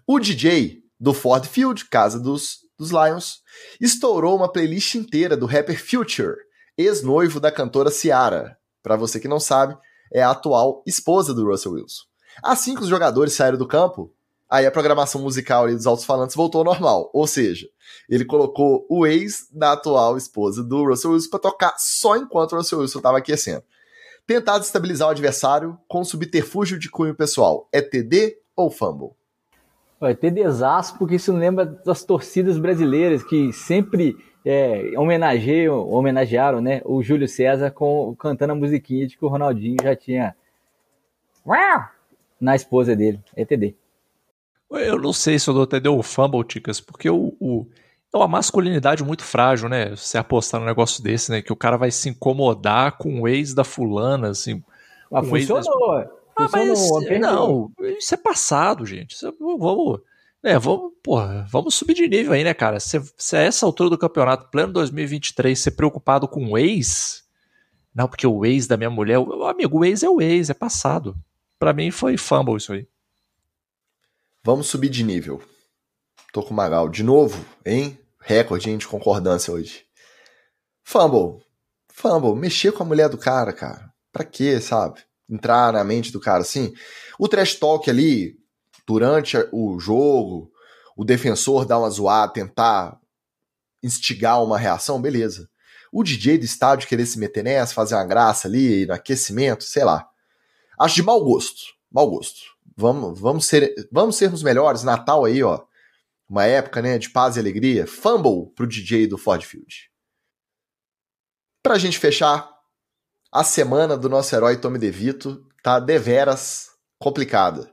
o DJ do Ford Field, casa dos, dos Lions, estourou uma playlist inteira do rapper Future, ex-noivo da cantora Ciara. Para você que não sabe, é a atual esposa do Russell Wilson. Assim que os jogadores saíram do campo, aí a programação musical dos altos-falantes voltou ao normal. Ou seja, ele colocou o ex da atual esposa do Russell Wilson para tocar só enquanto o Russell Wilson estava aquecendo. Tentar desestabilizar o adversário com subterfúgio de cunho pessoal. É TD ou fumble? É TDzaço, porque isso lembra das torcidas brasileiras que sempre é, homenageiam, homenagearam né, o Júlio César com, cantando a musiquinha de que o Ronaldinho já tinha na esposa dele. ETD. Eu não sei se eu dou TD ou fumble, Ticas, porque o, o, é uma masculinidade muito frágil, né? Você apostar num negócio desse, né? Que o cara vai se incomodar com o ex da fulana, assim. Mas funcionou. Ah, mas não, isso é passado, gente. Isso é, vamos, é, vamos, porra, vamos subir de nível aí, né, cara? Se, se a essa altura do campeonato, pleno 2023, ser preocupado com o ex, não, porque o ex da minha mulher, o amigo, o ex é o ex, é passado. Para mim foi fumble isso aí. Vamos subir de nível. Tô com o Magal de novo, hein? Recorde de concordância hoje. Fumble. Fumble. Mexer com a mulher do cara, cara. Pra quê, sabe? Entrar na mente do cara assim. O trash talk ali, durante o jogo, o defensor dar uma zoada, tentar instigar uma reação, beleza. O DJ do estádio querer se meter nessa, fazer uma graça ali no aquecimento, sei lá. Acho de mau gosto. Mau gosto. Vamos, vamos, ser, vamos sermos melhores. Natal aí, ó. Uma época, né, de paz e alegria. Fumble pro DJ do Ford Field. Pra gente fechar, a semana do nosso herói Tommy DeVito tá deveras complicada.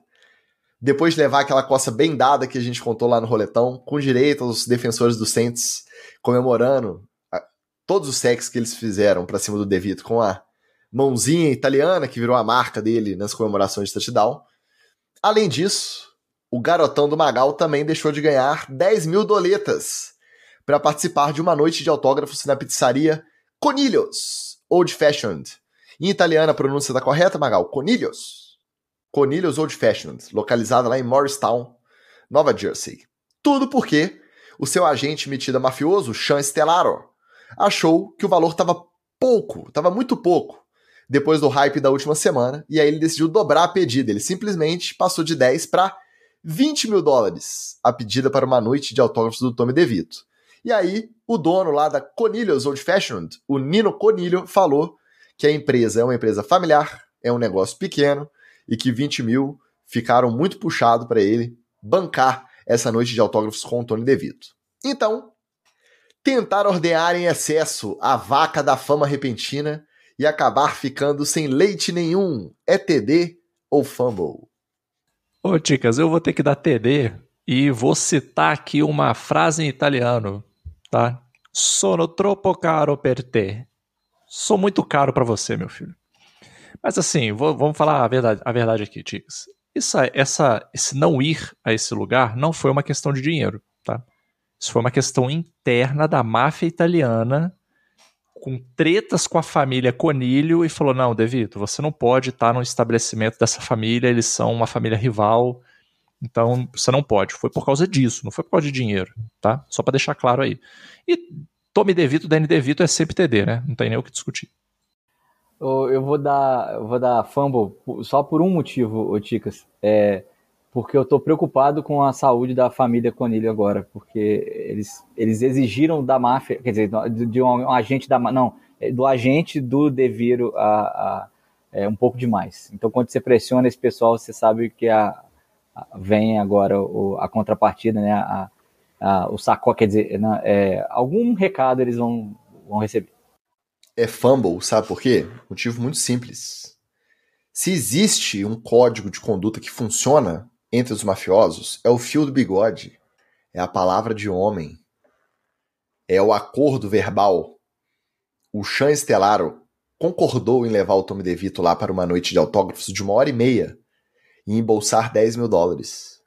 Depois de levar aquela coça bem dada que a gente contou lá no roletão, com direito aos defensores do Saints comemorando a, todos os sacks que eles fizeram para cima do DeVito com a mãozinha italiana que virou a marca dele nas comemorações de touchdown. Além disso, o garotão do Magal também deixou de ganhar 10 mil doletas para participar de uma noite de autógrafos na pizzaria Conilhos, Old Fashioned. Em italiano a pronúncia está correta, Magal? Conilhos. Cornelius Old Fashioned, localizada lá em Morristown, Nova Jersey. Tudo porque o seu agente metido a mafioso, Sean Stellaro, achou que o valor estava pouco, estava muito pouco, depois do hype da última semana, e aí ele decidiu dobrar a pedida. Ele simplesmente passou de 10 para 20 mil dólares a pedida para uma noite de autógrafos do Tommy DeVito. E aí, o dono lá da Conilhos Old Fashioned, o Nino Conilho, falou que a empresa é uma empresa familiar, é um negócio pequeno, e que 20 mil ficaram muito puxado para ele bancar essa noite de autógrafos com o Tony DeVito. Então, tentar ordenhar em excesso a vaca da fama repentina e acabar ficando sem leite nenhum é ou fumble? Ô, Ticas, eu vou ter que dar TD e vou citar aqui uma frase em italiano, tá? Sono troppo caro per te. Sou muito caro para você, meu filho. Mas assim, vou, vamos falar a verdade, a verdade aqui, Ticas. Isso, essa, esse não ir a esse lugar não foi uma questão de dinheiro, tá? Isso foi uma questão interna da máfia italiana, com tretas com a família Conilho, e falou: não, Devito, você não pode estar no estabelecimento dessa família, eles são uma família rival, então você não pode. Foi por causa disso, não foi por causa de dinheiro, tá? Só para deixar claro aí. E Tome Devito, Danny Devito é sempre TD, né? Não tem nem o que discutir. Eu vou dar, eu vou dar fumble só por um motivo, Ticas. É porque eu estou preocupado com a saúde da família Conilho agora, porque eles, eles exigiram da máfia, quer dizer, de um, agente da não, é, do agente do Deviro a, a é, um pouco demais. Então, quando você pressiona esse pessoal, você sabe que a, a vem agora o, a contrapartida, né? A, a, o saco, quer dizer, né, é, algum recado eles vão, vão receber é fumble, sabe por quê? Motivo muito simples. Se existe um código de conduta que funciona entre os mafiosos, é o fio do bigode, é a palavra de homem, é o acordo verbal. O Chan Estelaro concordou em levar o Tommy DeVito lá para uma noite de autógrafos de uma hora e meia e embolsar 10 mil dólares.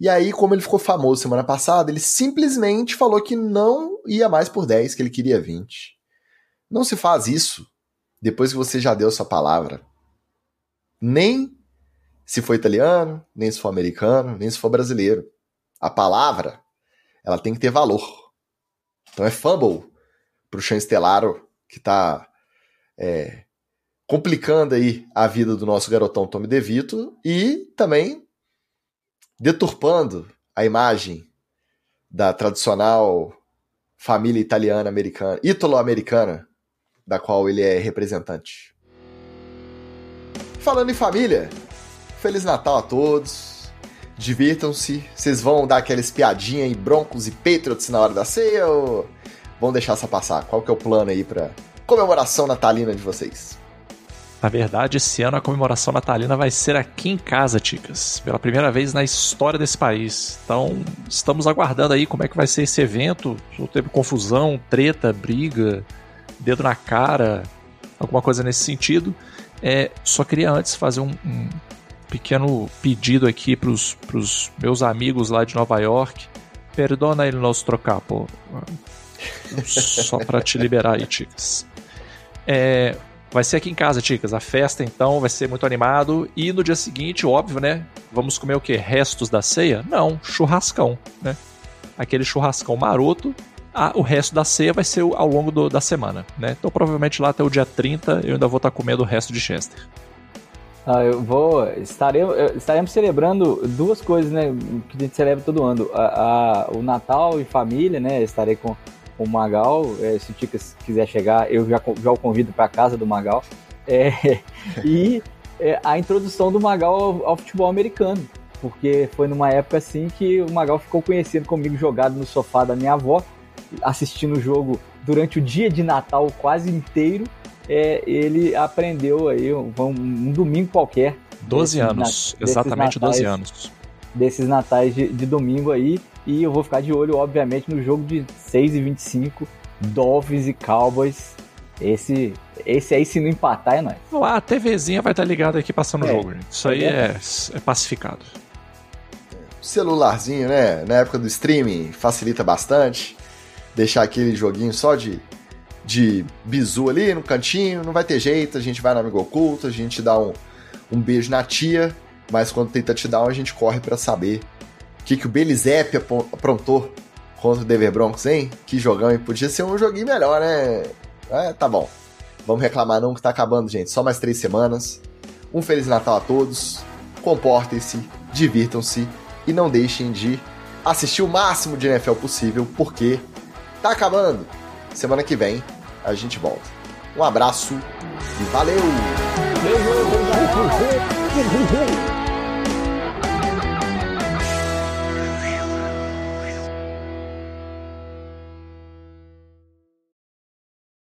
E aí, como ele ficou famoso semana passada, ele simplesmente falou que não ia mais por 10, que ele queria 20. Não se faz isso depois que você já deu sua palavra. Nem se for italiano, nem se for americano, nem se for brasileiro. A palavra, ela tem que ter valor. Então é fumble pro Stellaro que tá é, complicando aí a vida do nosso garotão Tommy DeVito e também deturpando a imagem da tradicional família italiana americana, ítalo-americana da qual ele é representante. Falando em família, Feliz Natal a todos. Divirtam-se. Vocês vão dar aquela espiadinha em Broncos e Patriots na hora da ceia ou vão deixar essa passar? Qual que é o plano aí para comemoração natalina de vocês? Na verdade, esse ano a comemoração natalina vai ser aqui em casa, Ticas. Pela primeira vez na história desse país. Então, estamos aguardando aí como é que vai ser esse evento. Teve confusão, treta, briga, dedo na cara, alguma coisa nesse sentido. É, só queria antes fazer um, um pequeno pedido aqui para os meus amigos lá de Nova York. Perdona ele nostro capo. Só para te liberar aí, Ticas. É, vai ser aqui em casa, Ticas. A festa, então, vai ser muito animado. E no dia seguinte, óbvio, né? Vamos comer o quê? Restos da ceia? Não, churrascão, né? Aquele churrascão maroto a, o resto da ceia vai ser ao longo do, da semana, né? Então provavelmente lá até o dia 30 eu ainda vou estar comendo o resto de Chester. Ah, eu vou. Estaremos, estaremos celebrando duas coisas, né? Que a gente celebra todo ano. A, a, o Natal e família, né? Estarei com o Magal. É, se o Ticas quiser chegar, eu já, já o convido para casa do Magal. É, e é, a introdução do Magal ao, ao, futebol americano. Porque foi numa época assim que o Magal ficou conhecido comigo jogado no sofá da minha avó assistindo o jogo durante o dia de Natal quase inteiro. É, ele aprendeu aí um, um domingo qualquer. 12 anos, exatamente natais, 12 anos. Desses natais de, de, domingo aí. E eu vou ficar de olho, obviamente, no jogo de 6 e 25 Dolphins e Cowboys. Esse, esse aí, se não empatar, é nóis. A TVzinha vai estar ligada aqui passando o é, jogo, gente. Isso aí é, é pacificado. Celularzinho, né? Na época do streaming, facilita bastante. Deixar aquele joguinho só de de bizu ali no cantinho, não vai ter jeito, a gente vai no amigo oculto, a gente dá um, um beijo na tia, mas quando tenta te dar, a gente corre para saber o que, que o Belizep aprontou contra o Denver Broncos, hein? Que jogão, e podia ser um joguinho melhor, né? É, tá bom. Vamos reclamar não que tá acabando, gente. Só mais três semanas. Um Feliz Natal a todos. Comportem-se, divirtam-se e não deixem de assistir o máximo de NFL possível, porque tá acabando. Semana que vem a gente volta. Um abraço e valeu!